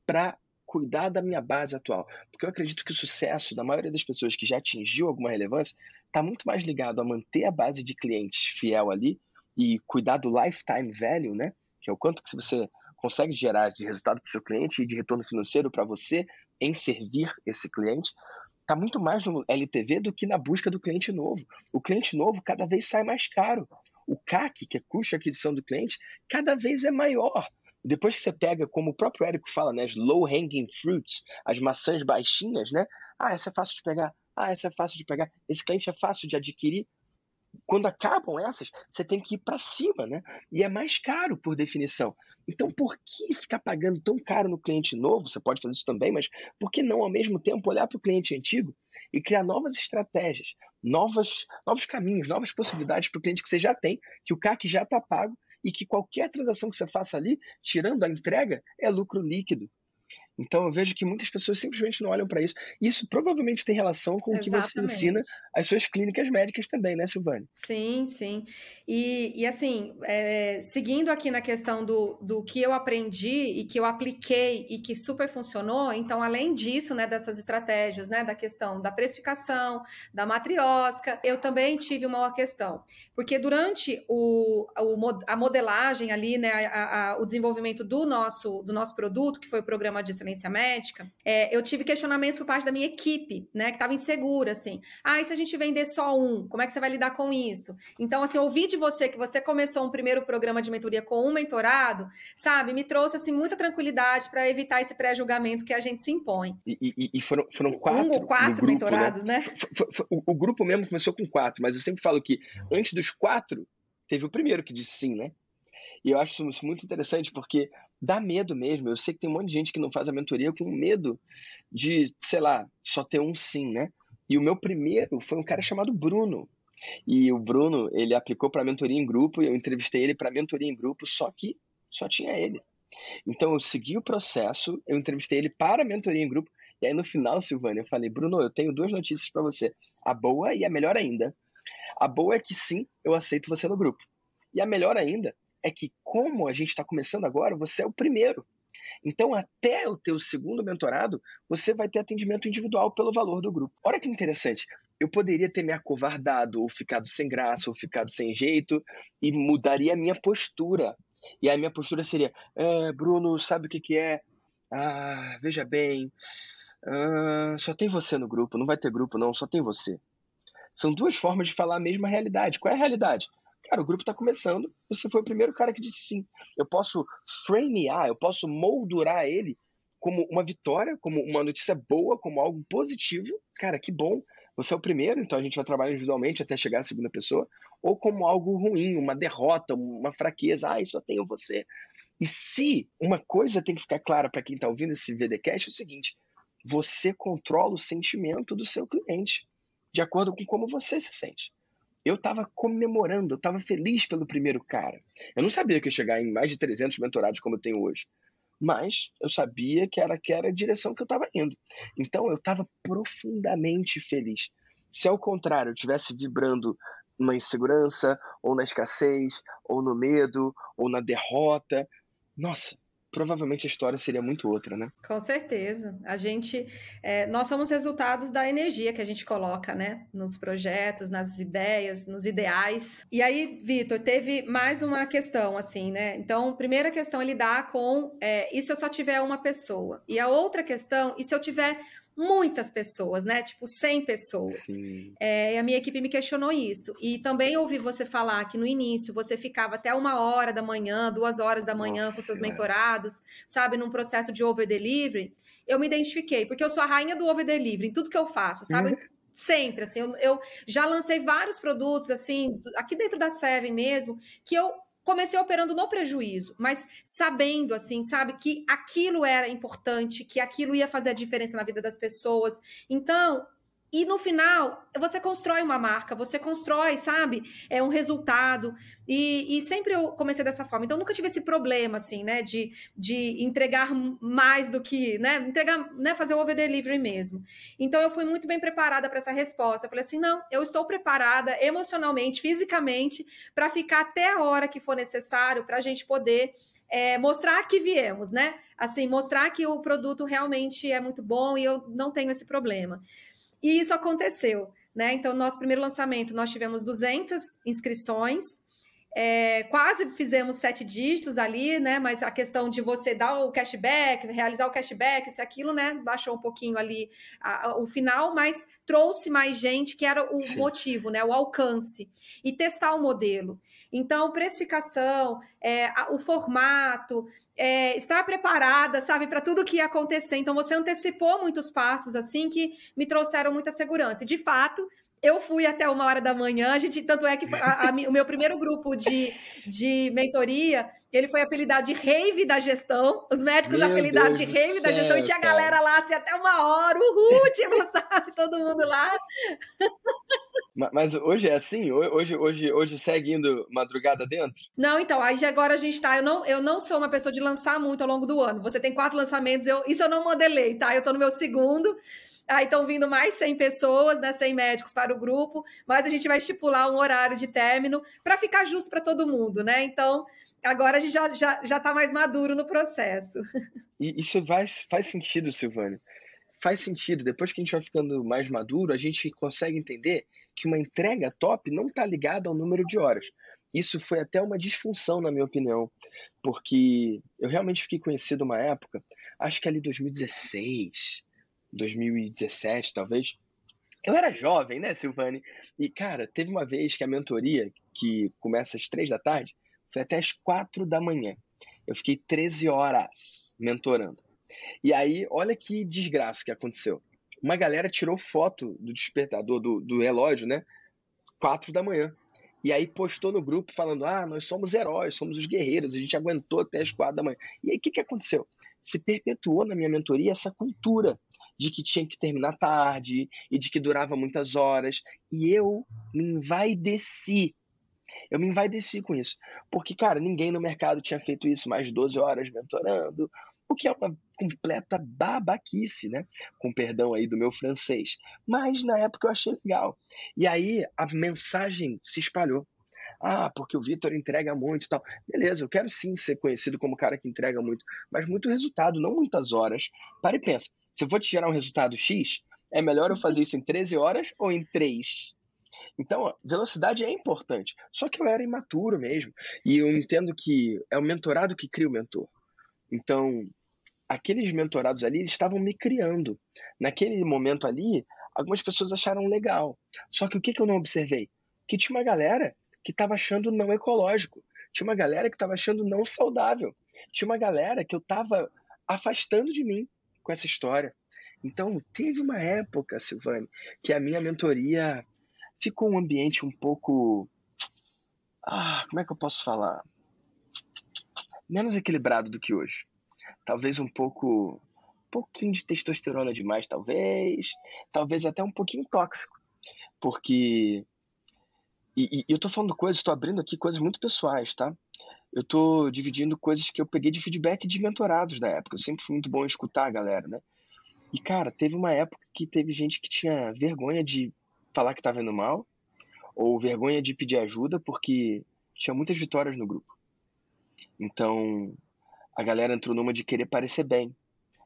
Speaker 1: para cuidar da minha base atual. Porque eu acredito que o sucesso da maioria das pessoas que já atingiu alguma relevância está muito mais ligado a manter a base de clientes fiel ali e cuidar do lifetime value, né? Que é o quanto que você consegue gerar de resultado para o seu cliente e de retorno financeiro para você em servir esse cliente, está muito mais no LTV do que na busca do cliente novo. O cliente novo cada vez sai mais caro. O CAC, que é custo de aquisição do cliente, cada vez é maior. Depois que você pega, como o próprio Érico fala, né, as low hanging fruits, as maçãs baixinhas, né? Ah, essa é fácil de pegar. Ah, essa é fácil de pegar. Esse cliente é fácil de adquirir quando acabam essas, você tem que ir para cima, né? E é mais caro por definição. Então, por que ficar pagando tão caro no cliente novo? Você pode fazer isso também, mas por que não ao mesmo tempo olhar para o cliente antigo e criar novas estratégias, novas, novos caminhos, novas possibilidades para o cliente que você já tem, que o CAC já está pago e que qualquer transação que você faça ali, tirando a entrega, é lucro líquido. Então eu vejo que muitas pessoas simplesmente não olham para isso. Isso provavelmente tem relação com o que você ensina às suas clínicas médicas também, né, Silvane?
Speaker 2: Sim, sim. E, e assim, é, seguindo aqui na questão do, do que eu aprendi e que eu apliquei e que super funcionou, então, além disso, né, dessas estratégias, né, da questão da precificação, da matriosca, eu também tive uma questão. Porque durante o, o a modelagem ali, né, a, a, o desenvolvimento do nosso, do nosso produto, que foi o programa de excelência médica, é, eu tive questionamentos por parte da minha equipe, né, que estava insegura, assim. Ah, e se a gente vender só um, como é que você vai lidar com isso? Então, assim, ouvir de você que você começou um primeiro programa de mentoria com um mentorado, sabe, me trouxe, assim, muita tranquilidade para evitar esse pré-julgamento que a gente se impõe.
Speaker 1: E, e, e foram, foram quatro. Um
Speaker 2: ou quatro grupo, né? mentorados, né? né?
Speaker 1: O, o grupo mesmo começou com quatro, mas eu sempre falo que antes dos quatro, teve o primeiro que disse sim, né? E eu acho isso muito interessante porque dá medo mesmo. Eu sei que tem um monte de gente que não faz a mentoria com medo de, sei lá, só ter um sim, né? E o meu primeiro foi um cara chamado Bruno. E o Bruno, ele aplicou para mentoria em grupo, e eu entrevistei ele para mentoria em grupo, só que só tinha ele. Então eu segui o processo, eu entrevistei ele para mentoria em grupo, e aí no final, Silvânia, eu falei: "Bruno, eu tenho duas notícias para você, a boa e a melhor ainda. A boa é que sim, eu aceito você no grupo. E a melhor ainda é que, como a gente está começando agora, você é o primeiro. Então, até o teu segundo mentorado, você vai ter atendimento individual pelo valor do grupo. Olha que interessante. Eu poderia ter me acovardado, ou ficado sem graça, ou ficado sem jeito, e mudaria a minha postura. E a minha postura seria: é, Bruno, sabe o que, que é? Ah, veja bem, ah, só tem você no grupo, não vai ter grupo, não, só tem você. São duas formas de falar a mesma realidade. Qual é a realidade? Cara, o grupo está começando, você foi o primeiro cara que disse sim. Eu posso framear, eu posso moldurar ele como uma vitória, como uma notícia boa, como algo positivo. Cara, que bom, você é o primeiro, então a gente vai trabalhar individualmente até chegar à segunda pessoa. Ou como algo ruim, uma derrota, uma fraqueza. Ah, só tenho você. E se uma coisa tem que ficar clara para quem está ouvindo esse VDcast é o seguinte: você controla o sentimento do seu cliente de acordo com como você se sente eu estava comemorando, eu estava feliz pelo primeiro cara. Eu não sabia que ia chegar em mais de 300 mentorados como eu tenho hoje, mas eu sabia que era, que era a direção que eu estava indo. Então eu estava profundamente feliz. Se ao contrário eu estivesse vibrando na insegurança, ou na escassez, ou no medo, ou na derrota, nossa, provavelmente a história seria muito outra, né?
Speaker 2: Com certeza. A gente, é, nós somos resultados da energia que a gente coloca, né? Nos projetos, nas ideias, nos ideais. E aí, Vitor, teve mais uma questão, assim, né? Então, primeira questão é lidar com é, e se eu só tiver uma pessoa? E a outra questão, e se eu tiver muitas pessoas, né? Tipo 100 pessoas. É, e a minha equipe me questionou isso. E também ouvi você falar que no início você ficava até uma hora da manhã, duas horas da manhã Nossa, com seus mentorados, sabe, num processo de over delivery. Eu me identifiquei, porque eu sou a rainha do over delivery em tudo que eu faço, sabe? Uhum. Sempre, assim, eu, eu já lancei vários produtos, assim, aqui dentro da Seven mesmo, que eu comecei operando no prejuízo, mas sabendo, assim, sabe, que aquilo era importante, que aquilo ia fazer a diferença na vida das pessoas. Então, e no final, você constrói uma marca, você constrói, sabe? É um resultado. E, e, sempre eu comecei dessa forma. Então, nunca tive esse problema, assim, né? De, de entregar mais do que, né? Entregar, né? Fazer o over delivery mesmo. Então, eu fui muito bem preparada para essa resposta. Eu falei assim: não, eu estou preparada emocionalmente, fisicamente, para ficar até a hora que for necessário para a gente poder é, mostrar que viemos, né? Assim, mostrar que o produto realmente é muito bom e eu não tenho esse problema. E isso aconteceu, né? Então, nosso primeiro lançamento, nós tivemos 200 inscrições, é, quase fizemos sete dígitos ali, né? Mas a questão de você dar o cashback, realizar o cashback, isso aquilo, né? Baixou um pouquinho ali a, a, o final, mas trouxe mais gente, que era o Sim. motivo, né? O alcance. E testar o modelo. Então, precificação, é, a, o formato, é, estar preparada, sabe, para tudo que ia acontecer. Então, você antecipou muitos passos, assim, que me trouxeram muita segurança. E, de fato, eu fui até uma hora da manhã, a gente, tanto é que a, a, o meu primeiro grupo de, de mentoria, ele foi apelidado de rave da gestão, os médicos meu apelidados Deus de rave da céu, gestão, e tinha a galera lá assim até uma hora, uhul, tipo, sabe, (laughs) todo mundo lá.
Speaker 1: Mas hoje é assim? Hoje, hoje, hoje segue indo madrugada dentro?
Speaker 2: Não, então, aí agora a gente tá. Eu não, eu não sou uma pessoa de lançar muito ao longo do ano. Você tem quatro lançamentos, eu, isso eu não modelei, tá? Eu tô no meu segundo. Aí estão vindo mais 100 pessoas, né, 100 médicos para o grupo, mas a gente vai estipular um horário de término para ficar justo para todo mundo, né? Então, agora a gente já já já está mais maduro no processo.
Speaker 1: E isso faz, faz sentido, Silvânia. Faz sentido. Depois que a gente vai ficando mais maduro, a gente consegue entender que uma entrega top não está ligada ao número de horas. Isso foi até uma disfunção, na minha opinião, porque eu realmente fiquei conhecido uma época, acho que ali 2016, 2017, talvez. Eu era jovem, né, Silvane? E, cara, teve uma vez que a mentoria, que começa às três da tarde, foi até às quatro da manhã. Eu fiquei 13 horas mentorando. E aí, olha que desgraça que aconteceu. Uma galera tirou foto do despertador, do, do relógio, né? Quatro da manhã. E aí postou no grupo falando: ah, nós somos heróis, somos os guerreiros, a gente aguentou até as quatro da manhã. E aí o que, que aconteceu? Se perpetuou na minha mentoria essa cultura de que tinha que terminar tarde e de que durava muitas horas. E eu me envaideci. Eu me envaideci com isso. Porque, cara, ninguém no mercado tinha feito isso mais de 12 horas mentorando, o que é uma completa babaquice, né? Com perdão aí do meu francês. Mas na época eu achei legal. E aí a mensagem se espalhou. Ah, porque o Vitor entrega muito e tal. Beleza, eu quero sim ser conhecido como cara que entrega muito, mas muito resultado, não muitas horas. Para e pensa, se eu vou te gerar um resultado X, é melhor eu fazer isso em 13 horas ou em 3? Então, velocidade é importante. Só que eu era imaturo mesmo. E eu entendo que é o mentorado que cria o mentor. Então, aqueles mentorados ali estavam me criando. Naquele momento ali, algumas pessoas acharam legal. Só que o que, que eu não observei? Que tinha uma galera que estava achando não ecológico. Tinha uma galera que estava achando não saudável. Tinha uma galera que eu estava afastando de mim com essa história. Então, teve uma época, Silvane, que a minha mentoria ficou um ambiente um pouco. Ah, como é que eu posso falar? Menos equilibrado do que hoje talvez um pouco, um pouquinho de testosterona demais, talvez, talvez até um pouquinho tóxico, porque e, e eu tô falando coisas, estou abrindo aqui coisas muito pessoais, tá? Eu tô dividindo coisas que eu peguei de feedback de mentorados na época. Eu sempre fui muito bom em escutar a galera, né? E cara, teve uma época que teve gente que tinha vergonha de falar que tava indo mal, ou vergonha de pedir ajuda porque tinha muitas vitórias no grupo. Então, a galera entrou numa de querer parecer bem.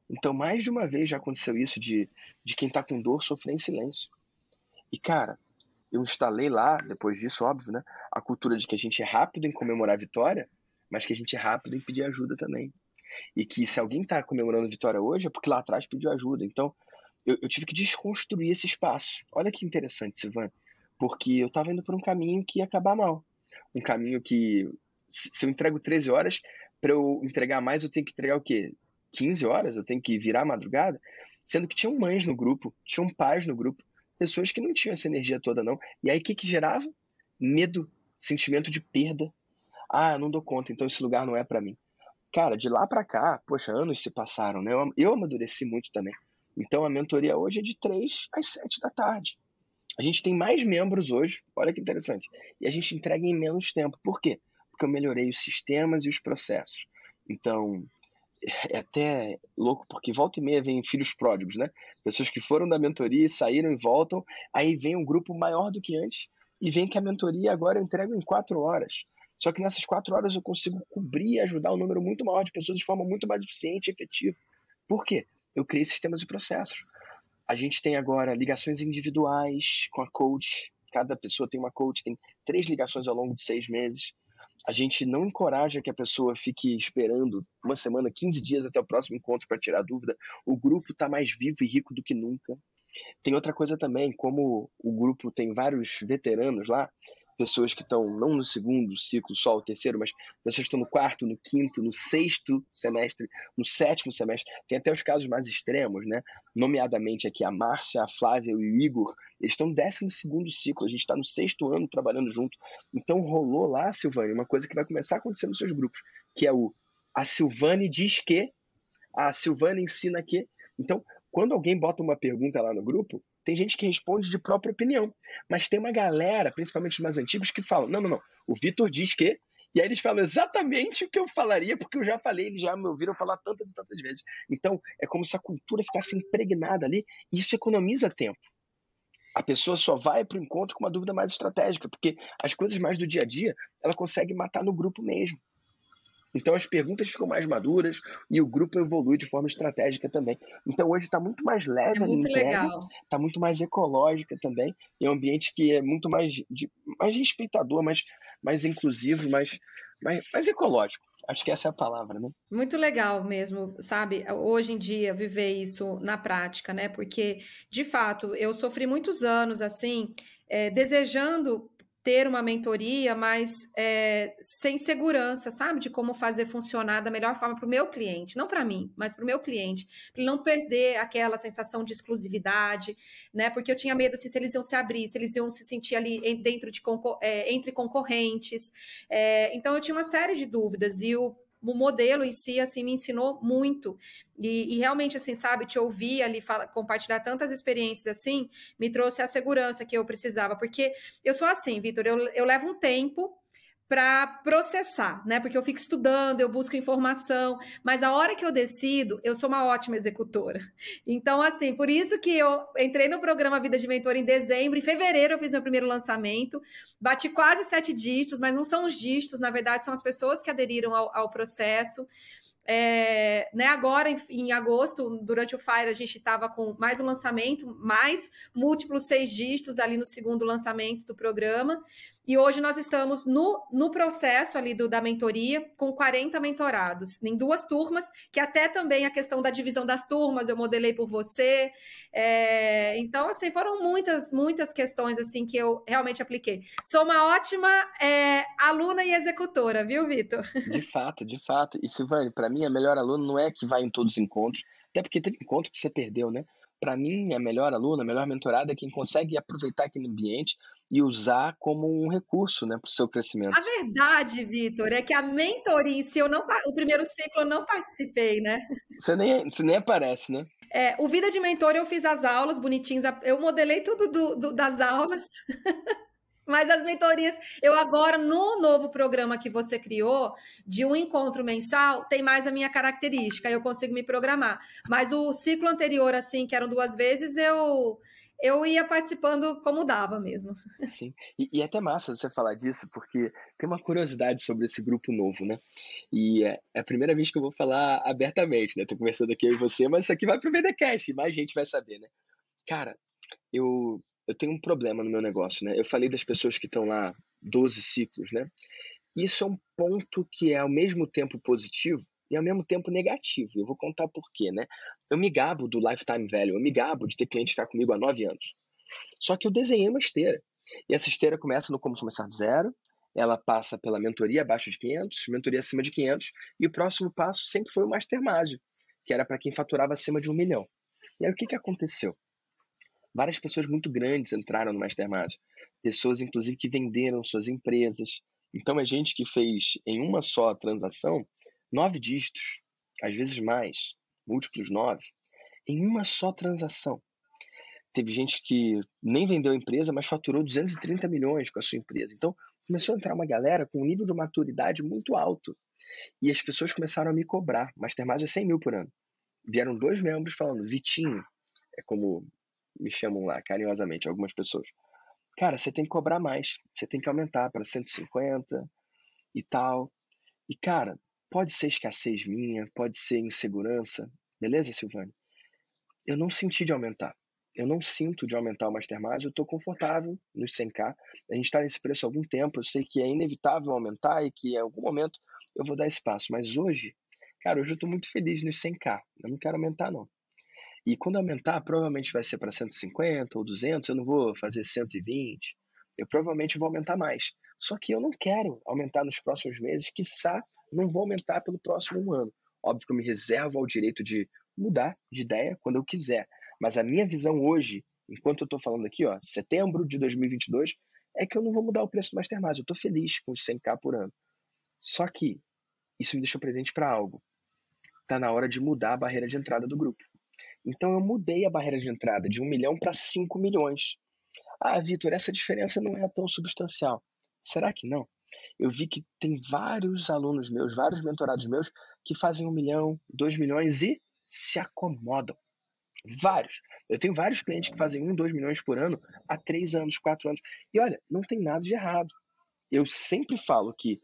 Speaker 1: Então, mais de uma vez já aconteceu isso de, de quem tá com dor sofrer em silêncio. E, cara, eu instalei lá, depois disso, óbvio, né? A cultura de que a gente é rápido em comemorar a vitória, mas que a gente é rápido em pedir ajuda também. E que se alguém tá comemorando a vitória hoje, é porque lá atrás pediu ajuda. Então, eu, eu tive que desconstruir esse espaço. Olha que interessante, Sivan. Porque eu tava indo por um caminho que ia acabar mal. Um caminho que, se eu entrego 13 horas, para eu entregar mais, eu tenho que entregar o quê? 15 horas? Eu tenho que virar madrugada? Sendo que tinham mães no grupo, tinham pais no grupo, pessoas que não tinham essa energia toda, não. E aí o que, que gerava? Medo, sentimento de perda. Ah, não dou conta, então esse lugar não é para mim. Cara, de lá para cá, poxa, anos se passaram, né? Eu, eu amadureci muito também. Então a mentoria hoje é de 3 às 7 da tarde. A gente tem mais membros hoje, olha que interessante. E a gente entrega em menos tempo. Por quê? porque eu melhorei os sistemas e os processos. Então, é até louco, porque volta e meia vem filhos pródigos, né? Pessoas que foram da mentoria, saíram e voltam, aí vem um grupo maior do que antes, e vem que a mentoria agora eu entrego em quatro horas. Só que nessas quatro horas eu consigo cobrir e ajudar um número muito maior de pessoas de forma muito mais eficiente e efetiva. Por quê? Eu criei sistemas e processos. A gente tem agora ligações individuais com a coach. Cada pessoa tem uma coach, tem três ligações ao longo de seis meses a gente não encoraja que a pessoa fique esperando uma semana, 15 dias até o próximo encontro para tirar dúvida. O grupo está mais vivo e rico do que nunca. Tem outra coisa também, como o grupo tem vários veteranos lá, pessoas que estão não no segundo ciclo só, o terceiro, mas pessoas que estão no quarto, no quinto, no sexto semestre, no sétimo semestre. Tem até os casos mais extremos, né? Nomeadamente aqui a Márcia, a Flávia e o Igor, eles estão no décimo segundo ciclo, a gente está no sexto ano trabalhando junto. Então rolou lá, Silvane, uma coisa que vai começar a acontecer nos seus grupos, que é o a Silvane diz que, a Silvane ensina que. Então, quando alguém bota uma pergunta lá no grupo, tem gente que responde de própria opinião. Mas tem uma galera, principalmente os mais antigos, que falam: não, não, não. O Vitor diz que. E aí eles falam exatamente o que eu falaria, porque eu já falei, eles já me ouviram falar tantas e tantas vezes. Então, é como se a cultura ficasse impregnada ali, e isso economiza tempo. A pessoa só vai para o encontro com uma dúvida mais estratégica, porque as coisas mais do dia a dia, ela consegue matar no grupo mesmo. Então as perguntas ficam mais maduras e o grupo evolui de forma estratégica também. Então hoje está muito mais leve é muito a entrega, está muito mais ecológica também. E é um ambiente que é muito mais, de, mais respeitador, mais, mais inclusivo, mais, mais, mais ecológico. Acho que essa é a palavra, né?
Speaker 2: Muito legal mesmo, sabe? Hoje em dia, viver isso na prática, né? Porque, de fato, eu sofri muitos anos assim, é, desejando ter uma mentoria, mas é, sem segurança, sabe? De como fazer funcionar da melhor forma para o meu cliente, não para mim, mas para o meu cliente, para ele não perder aquela sensação de exclusividade, né? Porque eu tinha medo assim, se eles iam se abrir, se eles iam se sentir ali dentro de é, entre concorrentes. É, então eu tinha uma série de dúvidas e o o modelo em si, assim, me ensinou muito. E, e realmente, assim, sabe, te ouvir ali fala, compartilhar tantas experiências assim, me trouxe a segurança que eu precisava. Porque eu sou assim, Vitor, eu, eu levo um tempo para processar, né? Porque eu fico estudando, eu busco informação, mas a hora que eu decido, eu sou uma ótima executora. Então, assim, por isso que eu entrei no programa Vida de Mentor em dezembro, em fevereiro eu fiz meu primeiro lançamento, bati quase sete dígitos, mas não são os dígitos, na verdade, são as pessoas que aderiram ao, ao processo. É, né, agora, em, em, agosto, durante o Fire, a gente estava com mais um lançamento, mais múltiplos seis dígitos ali no segundo lançamento do programa. E hoje nós estamos no, no processo ali do, da mentoria com 40 mentorados, em duas turmas, que até também a questão da divisão das turmas eu modelei por você. É, então, assim, foram muitas, muitas questões assim que eu realmente apliquei. Sou uma ótima é, aluna e executora, viu, Vitor?
Speaker 1: De fato, de fato. E Silvane, para mim, a melhor aluna não é que vai em todos os encontros, até porque tem encontro que você perdeu, né? Para mim, a melhor aluna, a melhor mentorada é quem consegue aproveitar aquele ambiente e usar como um recurso né, para o seu crescimento.
Speaker 2: A verdade, Vitor, é que a mentoria em si, eu não, o primeiro ciclo eu não participei, né?
Speaker 1: Você nem, você nem aparece, né?
Speaker 2: É, o Vida de Mentor eu fiz as aulas bonitinhas, eu modelei tudo do, do, das aulas. (laughs) Mas as mentorias, eu agora, no novo programa que você criou, de um encontro mensal, tem mais a minha característica, eu consigo me programar. Mas o ciclo anterior, assim, que eram duas vezes, eu eu ia participando como dava mesmo.
Speaker 1: Sim, e, e é até massa você falar disso, porque tem uma curiosidade sobre esse grupo novo, né? E é, é a primeira vez que eu vou falar abertamente, né? Tô conversando aqui eu e você, mas isso aqui vai pro VDCast, mais gente vai saber, né? Cara, eu, eu tenho um problema no meu negócio, né? Eu falei das pessoas que estão lá 12 ciclos, né? Isso é um ponto que é ao mesmo tempo positivo e ao mesmo tempo negativo. Eu vou contar por quê, né? Eu me gabo do lifetime value, eu me gabo de ter cliente estar comigo há nove anos. Só que eu desenhei uma esteira. E essa esteira começa no Como Começar do Zero, ela passa pela mentoria abaixo de 500, mentoria acima de 500, e o próximo passo sempre foi o Mastermind, que era para quem faturava acima de um milhão. E aí o que, que aconteceu? Várias pessoas muito grandes entraram no Mastermind. Pessoas, inclusive, que venderam suas empresas. Então, é gente que fez em uma só transação nove dígitos, às vezes mais, múltiplos nove, em uma só transação. Teve gente que nem vendeu a empresa, mas faturou 230 milhões com a sua empresa. Então, começou a entrar uma galera com um nível de maturidade muito alto. E as pessoas começaram a me cobrar. Mastermind é 100 mil por ano. Vieram dois membros falando, Vitinho, é como me chamam lá carinhosamente algumas pessoas. Cara, você tem que cobrar mais. Você tem que aumentar para 150 e tal. E, cara, pode ser escassez minha, pode ser insegurança, Beleza, Silvane? Eu não senti de aumentar. Eu não sinto de aumentar o Mastermind, eu estou confortável nos 100k. A gente está nesse preço há algum tempo, eu sei que é inevitável aumentar e que em algum momento eu vou dar espaço. Mas hoje, cara, hoje eu estou muito feliz nos 100k. Eu não quero aumentar, não. E quando aumentar, provavelmente vai ser para 150 ou 200, eu não vou fazer 120. Eu provavelmente vou aumentar mais. Só que eu não quero aumentar nos próximos meses, quiçá não vou aumentar pelo próximo ano. Óbvio que eu me reservo ao direito de mudar de ideia quando eu quiser. Mas a minha visão hoje, enquanto eu estou falando aqui, ó, setembro de 2022, é que eu não vou mudar o preço do Mastermind. Eu estou feliz com os 100k por ano. Só que isso me deixou presente para algo. Está na hora de mudar a barreira de entrada do grupo. Então eu mudei a barreira de entrada de 1 milhão para 5 milhões. Ah, Vitor, essa diferença não é tão substancial. Será que não? eu vi que tem vários alunos meus, vários mentorados meus, que fazem um milhão, dois milhões e se acomodam. Vários. Eu tenho vários clientes que fazem um, dois milhões por ano há três anos, quatro anos. E olha, não tem nada de errado. Eu sempre falo que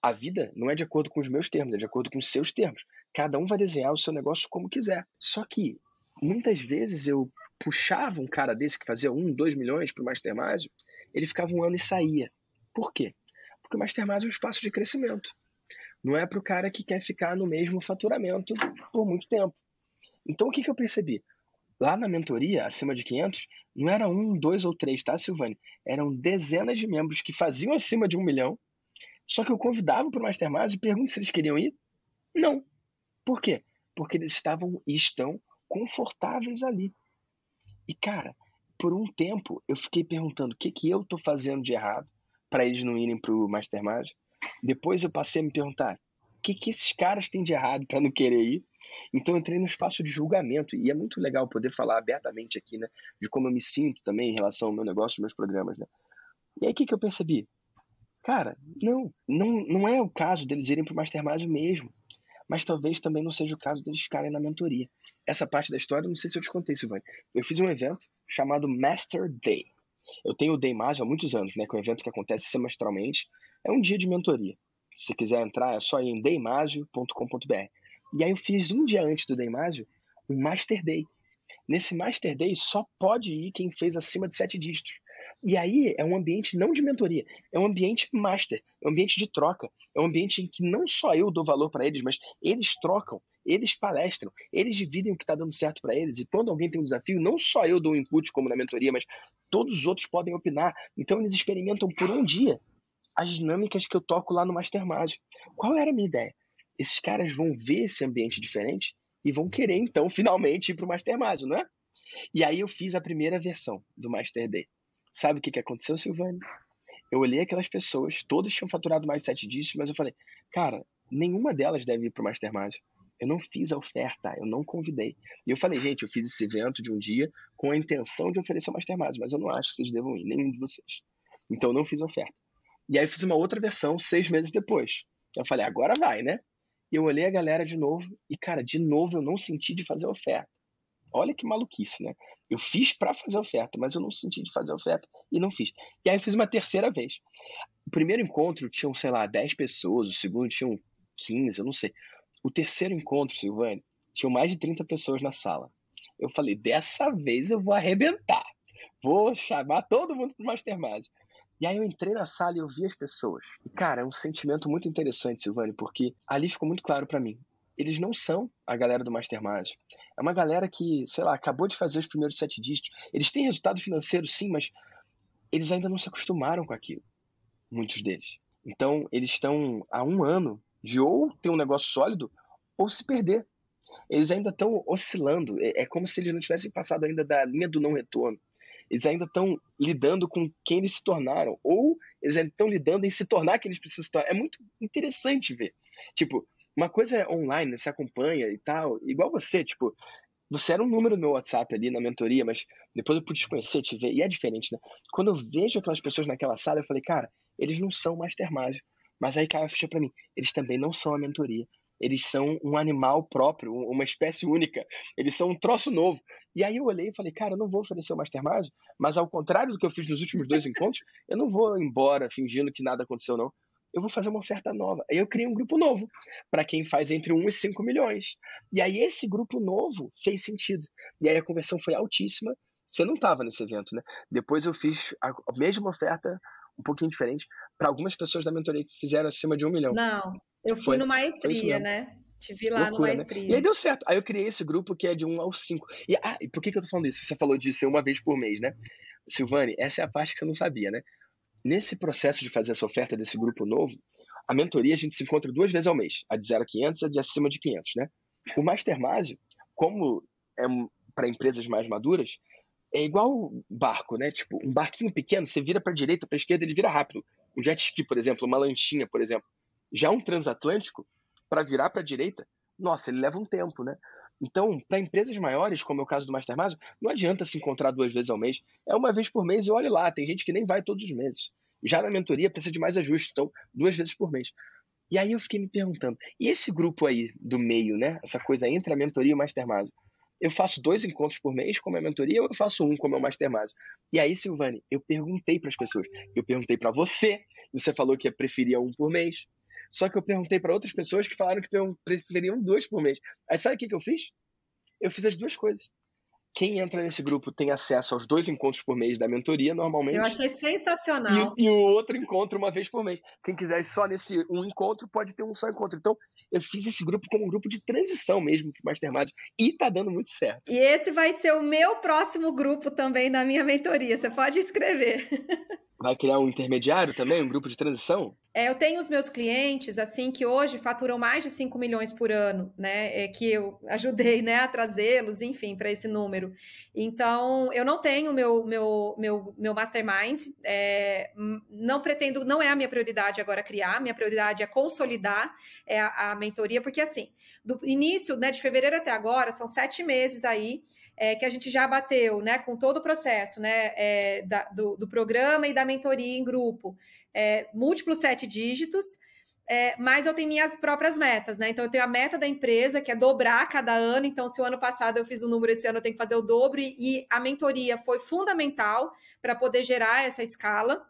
Speaker 1: a vida não é de acordo com os meus termos, é de acordo com os seus termos. Cada um vai desenhar o seu negócio como quiser. Só que muitas vezes eu puxava um cara desse que fazia um, dois milhões para o Mastermind, ele ficava um ano e saía. Por quê? Porque o Mastermind é um espaço de crescimento. Não é para o cara que quer ficar no mesmo faturamento por muito tempo. Então, o que, que eu percebi? Lá na mentoria, acima de 500, não era um, dois ou três, tá, Silvane? Eram dezenas de membros que faziam acima de um milhão. Só que eu convidava para o Mastermind e pergunto se eles queriam ir. Não. Por quê? Porque eles estavam e estão confortáveis ali. E, cara, por um tempo eu fiquei perguntando o que, que eu tô fazendo de errado para eles não irem pro Mastermind. Depois eu passei a me perguntar o que, que esses caras têm de errado para não querer ir. Então eu entrei no espaço de julgamento e é muito legal poder falar abertamente aqui, né, de como eu me sinto também em relação ao meu negócio, meus programas, né. E aí o que, que eu percebi? Cara, não, não, não é o caso deles irem pro Mastermind mesmo mas talvez também não seja o caso deles ficarem na mentoria. Essa parte da história, não sei se eu te contei, Silvane. Eu fiz um evento chamado Master Day. Eu tenho o Day há muitos anos, né, que é um evento que acontece semestralmente. É um dia de mentoria. Se quiser entrar, é só ir em daymasio.com.br. E aí eu fiz um dia antes do Daymasio um Master Day. Nesse Master Day só pode ir quem fez acima de sete dígitos. E aí é um ambiente não de mentoria, é um ambiente master, é um ambiente de troca, é um ambiente em que não só eu dou valor para eles, mas eles trocam, eles palestram, eles dividem o que está dando certo para eles. E quando alguém tem um desafio, não só eu dou input como na mentoria, mas todos os outros podem opinar. Então eles experimentam por um dia as dinâmicas que eu toco lá no Mastermind. Qual era a minha ideia? Esses caras vão ver esse ambiente diferente e vão querer então (laughs) finalmente ir para o Mastermind, não é? E aí eu fiz a primeira versão do Master Day. Sabe o que, que aconteceu, Silvane? Eu olhei aquelas pessoas, todas tinham faturado mais de sete dígitos, mas eu falei, cara, nenhuma delas deve ir para o Mastermind. Eu não fiz a oferta, eu não convidei. E eu falei, gente, eu fiz esse evento de um dia com a intenção de oferecer o Mastermind, mas eu não acho que vocês devam ir, nenhum de vocês. Então eu não fiz a oferta. E aí fiz uma outra versão seis meses depois. Eu falei, agora vai, né? E eu olhei a galera de novo e, cara, de novo eu não senti de fazer a oferta. Olha que maluquice, né? Eu fiz para fazer oferta, mas eu não senti de fazer oferta e não fiz. E aí eu fiz uma terceira vez. O primeiro encontro tinham, sei lá, 10 pessoas, o segundo tinham 15, eu não sei. O terceiro encontro, Silvane, tinham mais de 30 pessoas na sala. Eu falei, dessa vez eu vou arrebentar. Vou chamar todo mundo pro Mastermind. E aí eu entrei na sala e eu vi as pessoas. E, cara, é um sentimento muito interessante, Silvane, porque ali ficou muito claro para mim eles não são a galera do Mastermind. É uma galera que, sei lá, acabou de fazer os primeiros sete dígitos. Eles têm resultado financeiro, sim, mas eles ainda não se acostumaram com aquilo. Muitos deles. Então, eles estão há um ano de ou ter um negócio sólido ou se perder. Eles ainda estão oscilando. É, é como se eles não tivessem passado ainda da linha do não retorno. Eles ainda estão lidando com quem eles se tornaram. Ou eles ainda estão lidando em se tornar quem eles precisam se tornar. É muito interessante ver. Tipo, uma coisa é online, você acompanha e tal, igual você, tipo, você era um número no WhatsApp ali na mentoria, mas depois eu pude te conhecer, te ver, e é diferente, né? Quando eu vejo aquelas pessoas naquela sala, eu falei, cara, eles não são Mastermind. Mas aí caiu a ficha pra mim, eles também não são a mentoria. Eles são um animal próprio, uma espécie única. Eles são um troço novo. E aí eu olhei e falei, cara, eu não vou oferecer o Mastermind, mas ao contrário do que eu fiz nos últimos dois encontros, eu não vou embora fingindo que nada aconteceu, não eu vou fazer uma oferta nova. Aí eu criei um grupo novo para quem faz entre 1 e 5 milhões. E aí esse grupo novo fez sentido. E aí a conversão foi altíssima. Você não estava nesse evento, né? Depois eu fiz a mesma oferta, um pouquinho diferente, para algumas pessoas da mentoria que fizeram acima de um milhão.
Speaker 2: Não, eu fui foi, no Maestria, né? Te vi lá Loucura, no Maestria. Né?
Speaker 1: E aí deu certo. Aí eu criei esse grupo que é de 1 ao 5. E, ah, e por que, que eu tô falando isso? Você falou de ser uma vez por mês, né? Silvane, essa é a parte que você não sabia, né? Nesse processo de fazer essa oferta desse grupo novo, a mentoria a gente se encontra duas vezes ao mês, a de 0 a 500 e a de acima de 500, né? O Mastermind, como é para empresas mais maduras, é igual barco, né? Tipo, um barquinho pequeno, você vira para direita, para esquerda, ele vira rápido. Um jet ski, por exemplo, uma lanchinha, por exemplo. Já um transatlântico, para virar para direita, nossa, ele leva um tempo, né? Então, para empresas maiores, como é o caso do Mastermind, não adianta se encontrar duas vezes ao mês. É uma vez por mês e olhe lá, tem gente que nem vai todos os meses. Já na mentoria precisa de mais ajustes, então duas vezes por mês. E aí eu fiquei me perguntando, e esse grupo aí do meio, né? Essa coisa entre a mentoria e o Mastermind? Eu faço dois encontros por mês como é a mentoria ou eu faço um como é o Mastermind? E aí, Silvane, eu perguntei para as pessoas. Eu perguntei para você, você falou que preferia um por mês. Só que eu perguntei para outras pessoas que falaram que precisariam dois por mês. Aí sabe o que, que eu fiz? Eu fiz as duas coisas. Quem entra nesse grupo tem acesso aos dois encontros por mês da mentoria, normalmente. Eu
Speaker 2: achei sensacional.
Speaker 1: E, e o outro encontro uma vez por mês. Quem quiser só nesse um encontro, pode ter um só encontro. Então, eu fiz esse grupo como um grupo de transição mesmo para Mastermind e tá dando muito certo.
Speaker 2: E esse vai ser o meu próximo grupo também da minha mentoria. Você pode escrever. (laughs)
Speaker 1: Vai criar um intermediário também, um grupo de transição?
Speaker 2: É, eu tenho os meus clientes, assim, que hoje faturam mais de 5 milhões por ano, né? É, que eu ajudei né, a trazê-los, enfim, para esse número. Então, eu não tenho meu, meu, meu, meu mastermind, é, não pretendo, não é a minha prioridade agora criar, minha prioridade é consolidar é a, a mentoria, porque assim, do início né, de fevereiro até agora, são sete meses aí é, que a gente já bateu, né, com todo o processo, né, é, da, do, do programa e da mentoria em grupo é, múltiplos sete dígitos, é, mas eu tenho minhas próprias metas, né? Então eu tenho a meta da empresa, que é dobrar cada ano. Então, se o ano passado eu fiz um número, esse ano eu tenho que fazer o dobro, e a mentoria foi fundamental para poder gerar essa escala.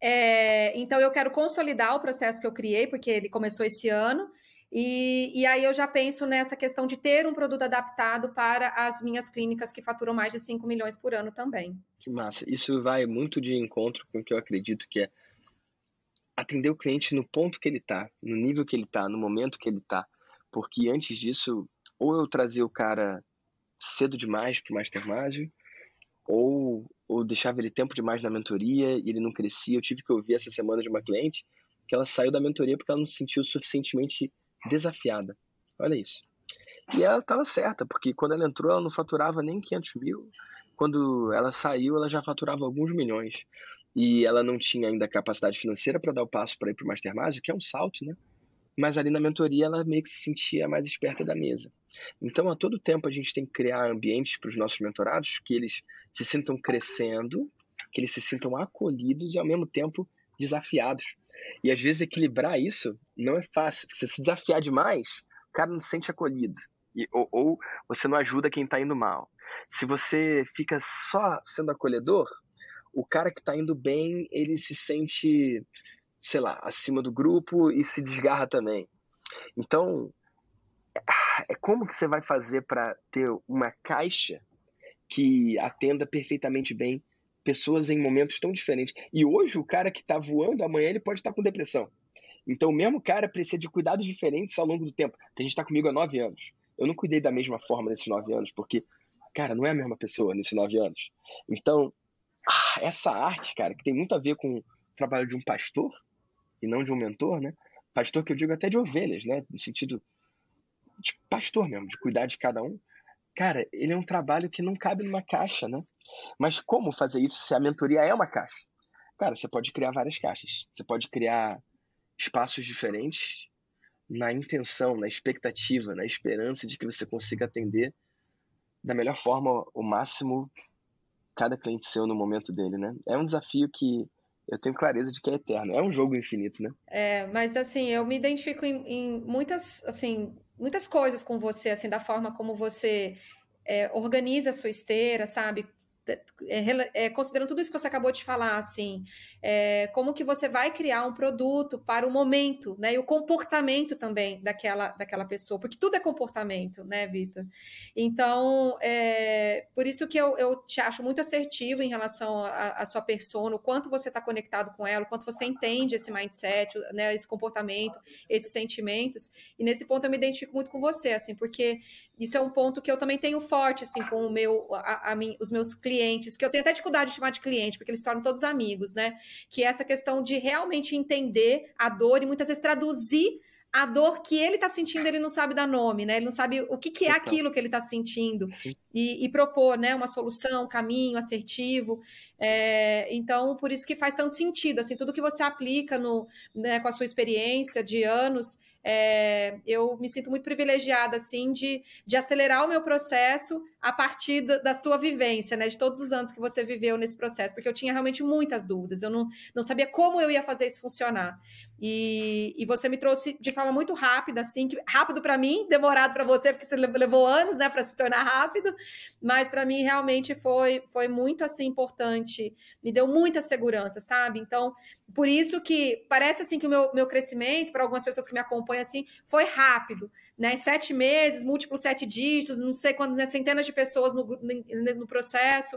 Speaker 2: É, então, eu quero consolidar o processo que eu criei, porque ele começou esse ano. E, e, aí eu já penso nessa questão de ter um produto adaptado para as minhas clínicas que faturam mais de 5 milhões por ano também.
Speaker 1: Que massa. Isso vai muito de encontro com o que eu acredito que é atender o cliente no ponto que ele está, no nível que ele está, no momento que ele está. Porque antes disso, ou eu trazia o cara cedo demais para o Mastermind, ou, ou deixava ele tempo demais na mentoria e ele não crescia. Eu tive que ouvir essa semana de uma cliente que ela saiu da mentoria porque ela não se sentiu suficientemente desafiada. Olha isso. E ela estava certa, porque quando ela entrou, ela não faturava nem 500 mil. Quando ela saiu, ela já faturava alguns milhões. E ela não tinha ainda capacidade financeira para dar o passo para ir para o Mastermind, que é um salto, né? Mas ali na mentoria, ela meio que se sentia mais esperta da mesa. Então, a todo tempo, a gente tem que criar ambientes para os nossos mentorados que eles se sintam crescendo, que eles se sintam acolhidos e, ao mesmo tempo, desafiados. E às vezes equilibrar isso não é fácil. Porque se se desafiar demais, o cara não se sente acolhido. E, ou, ou você não ajuda quem está indo mal. Se você fica só sendo acolhedor, o cara que está indo bem, ele se sente, sei lá, acima do grupo e se desgarra também. Então, é como que você vai fazer para ter uma caixa que atenda perfeitamente bem pessoas em momentos tão diferentes. E hoje o cara que está voando, amanhã ele pode estar com depressão. Então o mesmo cara precisa de cuidados diferentes ao longo do tempo. A gente está comigo há nove anos. Eu não cuidei da mesma forma nesses nove anos, porque, cara, não é a mesma pessoa nesses nove anos. Então, ah, essa arte, cara, que tem muito a ver com o trabalho de um pastor e não de um mentor, né? Pastor que eu digo até de ovelhas, né? No sentido de pastor mesmo, de cuidar de cada um. Cara, ele é um trabalho que não cabe numa caixa, né? Mas como fazer isso se a mentoria é uma caixa? Cara, você pode criar várias caixas. Você pode criar espaços diferentes na intenção, na expectativa, na esperança de que você consiga atender da melhor forma o máximo cada cliente seu no momento dele, né? É um desafio que eu tenho clareza de que é eterno. É um jogo infinito, né?
Speaker 2: É, mas assim, eu me identifico em, em muitas, assim, muitas coisas com você, assim, da forma como você é, organiza a sua esteira, sabe? É, é, considerando tudo isso que você acabou de falar, assim, é, como que você vai criar um produto para o momento, né? E o comportamento também daquela, daquela pessoa, porque tudo é comportamento, né, Vitor? Então, é, por isso que eu, eu te acho muito assertivo em relação à sua persona, o quanto você está conectado com ela, o quanto você entende esse mindset, né, esse comportamento, esses sentimentos. E nesse ponto eu me identifico muito com você, assim, porque isso é um ponto que eu também tenho forte, assim, com o meu, a, a, os meus clientes, que eu tenho até dificuldade de chamar de cliente, porque eles se tornam todos amigos, né? Que é essa questão de realmente entender a dor e muitas vezes traduzir a dor que ele está sentindo, ele não sabe dar nome, né? Ele não sabe o que, que é aquilo que ele está sentindo e, e, propor, né, uma solução, um caminho assertivo. É, então, por isso que faz tanto sentido, assim, tudo que você aplica no, né, com a sua experiência de anos é, eu me sinto muito privilegiada, assim, de, de acelerar o meu processo a partir da, da, sua vivência, né? De todos os anos que você viveu nesse processo, porque eu tinha realmente muitas dúvidas, eu não, não sabia como eu ia fazer isso funcionar. E, e você me trouxe de forma muito rápida, assim, que, rápido para mim, demorado para você, porque você levou anos, né, para se tornar rápido, mas para mim realmente foi, foi muito, assim, importante, me deu muita segurança, sabe? Então, por isso que parece, assim, que o meu, meu crescimento, para algumas pessoas que me acompanham, assim, foi rápido, né? Sete meses, múltiplos sete dígitos, não sei quantas, né? centenas de pessoas no, no, no processo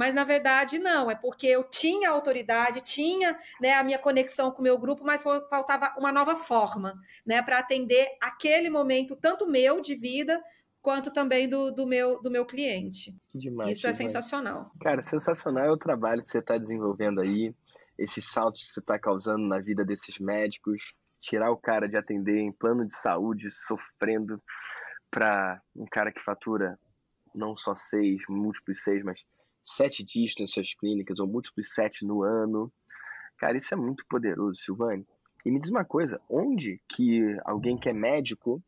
Speaker 2: mas na verdade não, é porque eu tinha autoridade, tinha né, a minha conexão com o meu grupo, mas faltava uma nova forma né, para atender aquele momento, tanto meu de vida, quanto também do, do, meu, do meu cliente.
Speaker 1: Demais,
Speaker 2: Isso é sensacional.
Speaker 1: Cara, sensacional é o trabalho que você está desenvolvendo aí, esses saltos que você está causando na vida desses médicos, tirar o cara de atender em plano de saúde, sofrendo, para um cara que fatura não só seis, múltiplos seis, mas sete dias nas suas clínicas, ou múltiplos sete no ano. Cara, isso é muito poderoso, Silvane. E me diz uma coisa, onde que alguém que é médico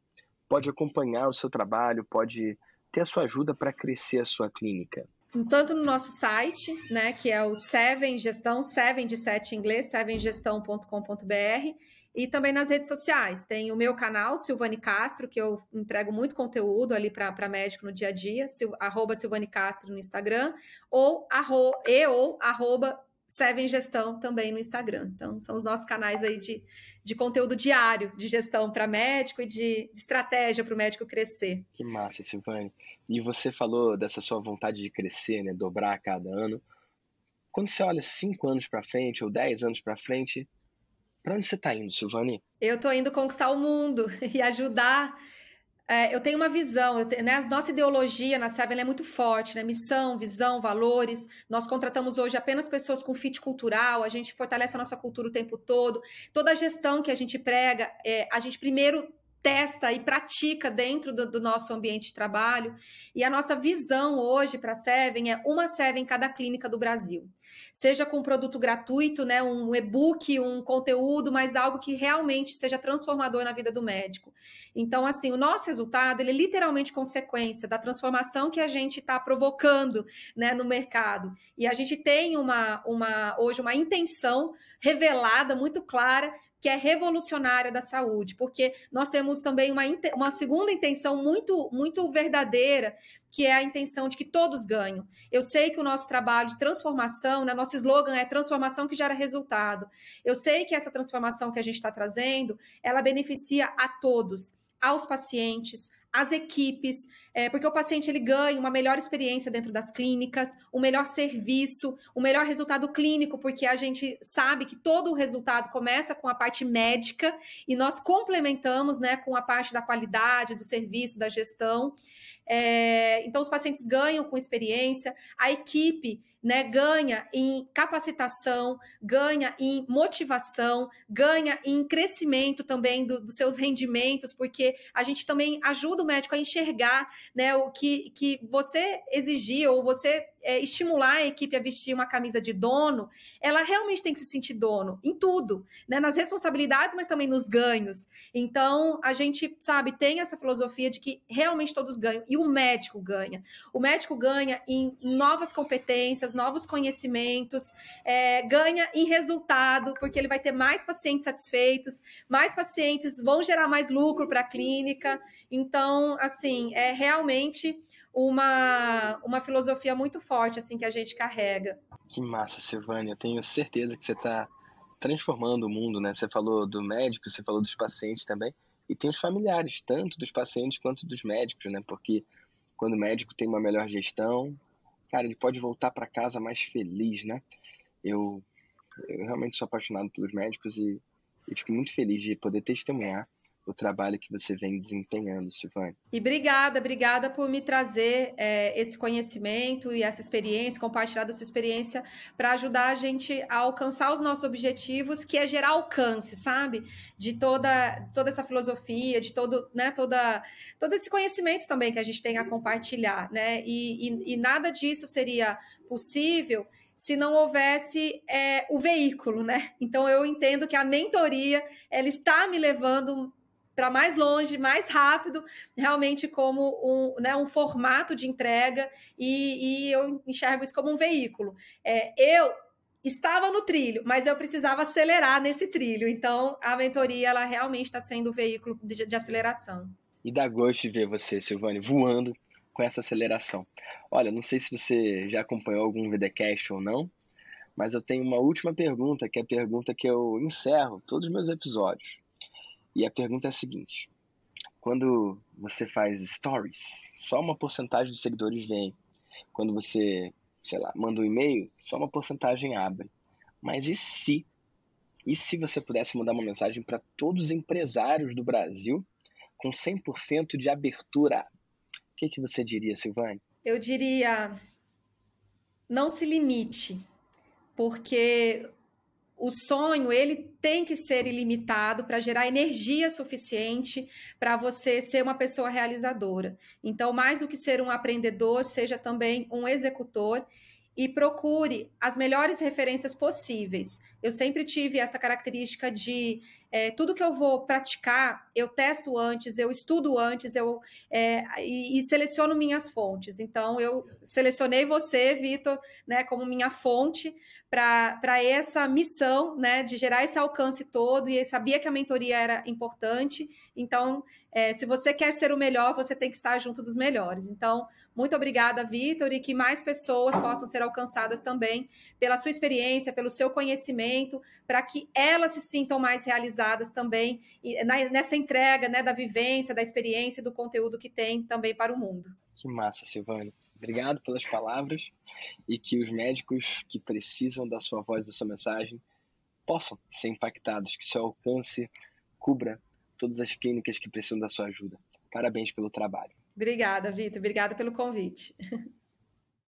Speaker 1: pode acompanhar o seu trabalho, pode ter a sua ajuda para crescer a sua clínica?
Speaker 2: Tanto no nosso site, né, que é o Seven Gestão, Seven de sete em inglês, sevengestão.com.br, e também nas redes sociais. Tem o meu canal, Silvane Castro, que eu entrego muito conteúdo ali para médico no dia a dia, sil, arroba Silvane Castro no Instagram, ou, arro, e ou arroba Seven Gestão também no Instagram. Então, são os nossos canais aí de, de conteúdo diário de gestão para médico e de, de estratégia para o médico crescer.
Speaker 1: Que massa, Silvane. E você falou dessa sua vontade de crescer, né, dobrar a cada ano. Quando você olha cinco anos para frente ou dez anos para frente, para onde você está indo, Silvani?
Speaker 2: Eu estou indo conquistar o mundo (laughs) e ajudar. É, eu tenho uma visão, tenho, né? Nossa ideologia na Seven é muito forte, né? Missão, visão, valores. Nós contratamos hoje apenas pessoas com fit cultural, a gente fortalece a nossa cultura o tempo todo. Toda a gestão que a gente prega, é, a gente primeiro testa e pratica dentro do, do, nosso ambiente de trabalho. E a nossa visão hoje para a Seven é uma Seven em cada clínica do Brasil. Seja com um produto gratuito, né, um e-book, um conteúdo, mas algo que realmente seja transformador na vida do médico. Então, assim, o nosso resultado, ele é literalmente consequência da transformação que a gente está provocando né, no mercado. E a gente tem uma, uma hoje uma intenção revelada, muito clara, que é revolucionária da saúde, porque nós temos também uma, uma segunda intenção muito, muito verdadeira, que é a intenção de que todos ganham. Eu sei que o nosso trabalho de transformação, né, nosso slogan é transformação que gera resultado. Eu sei que essa transformação que a gente está trazendo, ela beneficia a todos, aos pacientes, as equipes, é, porque o paciente ele ganha uma melhor experiência dentro das clínicas, um melhor serviço, um melhor resultado clínico, porque a gente sabe que todo o resultado começa com a parte médica e nós complementamos né, com a parte da qualidade, do serviço, da gestão. É, então, os pacientes ganham com experiência, a equipe né, ganha em capacitação, ganha em motivação, ganha em crescimento também do, dos seus rendimentos, porque a gente também ajuda o médico a enxergar né, o que, que você exigir ou você é, estimular a equipe a vestir uma camisa de dono, ela realmente tem que se sentir dono em tudo, né? Nas responsabilidades, mas também nos ganhos. Então, a gente, sabe, tem essa filosofia de que realmente todos ganham e o médico ganha. O médico ganha em novas competências, novos conhecimentos, é, ganha em resultado, porque ele vai ter mais pacientes satisfeitos, mais pacientes vão gerar mais lucro para a clínica. Então, assim, é realmente uma, uma filosofia muito forte assim que a gente carrega.
Speaker 1: Que massa, Silvânia. Eu tenho certeza que você está transformando o mundo, né? Você falou do médico, você falou dos pacientes também, e tem os familiares, tanto dos pacientes quanto dos médicos, né? Porque quando o médico tem uma melhor gestão, cara, ele pode voltar para casa mais feliz, né? Eu, eu realmente sou apaixonado pelos médicos e, e fico muito feliz de poder testemunhar o trabalho que você vem desempenhando, Silvane.
Speaker 2: E obrigada, obrigada por me trazer é, esse conhecimento e essa experiência, compartilhar da sua experiência para ajudar a gente a alcançar os nossos objetivos, que é gerar alcance, sabe? De toda, toda essa filosofia, de todo, né, toda, todo esse conhecimento também que a gente tem a compartilhar, né? E, e, e nada disso seria possível se não houvesse é, o veículo, né? Então eu entendo que a mentoria ela está me levando para mais longe, mais rápido, realmente como um, né, um formato de entrega, e, e, eu enxergo isso como um veículo. É, eu estava no trilho, mas eu precisava acelerar nesse trilho, então a mentoria ela realmente está sendo o veículo de, de aceleração.
Speaker 1: E dá gosto de ver você, Silvane, voando com essa aceleração. Olha, não sei se você já acompanhou algum VDcast ou não, mas eu tenho uma última pergunta, que é a pergunta que eu encerro todos os meus episódios E a pergunta é a seguinte: quando você faz stories, só uma porcentagem dos seguidores vem. Quando você, sei lá, manda um e-mail, só uma porcentagem abre. Mas e se? E se você pudesse mandar uma mensagem para todos os empresários do Brasil com 100% de abertura? O que, que você diria, Silvane?
Speaker 2: Eu diria: não se limite, porque o sonho ele tem que ser ilimitado para gerar energia suficiente para você ser uma pessoa realizadora. Então, mais do que ser um aprendedor, seja também um executor e procure as melhores referências possíveis. Eu sempre tive essa característica de é, tudo que eu vou praticar, eu testo antes, eu estudo antes, eu é, e, e, seleciono minhas fontes. Então, eu selecionei você, Vitor, né, como minha fonte para essa missão né, de gerar esse alcance todo, e eu sabia que a mentoria era importante. Então, é, se você quer ser o melhor, você tem que estar junto dos melhores. Então, muito obrigada, Vitor, e que mais pessoas possam ser alcançadas também pela sua experiência, pelo seu conhecimento, para que elas se sintam mais realizadas também nessa entrega né, da vivência, da experiência, do conteúdo que tem também para o mundo.
Speaker 1: Que massa, Silvane. Obrigado pelas palavras e que os médicos que precisam da sua voz, da sua mensagem, possam ser impactados, que seu alcance cubra todas as clínicas que precisam da sua ajuda. Parabéns pelo trabalho.
Speaker 2: Obrigada, Vitor. Obrigada pelo convite. (laughs)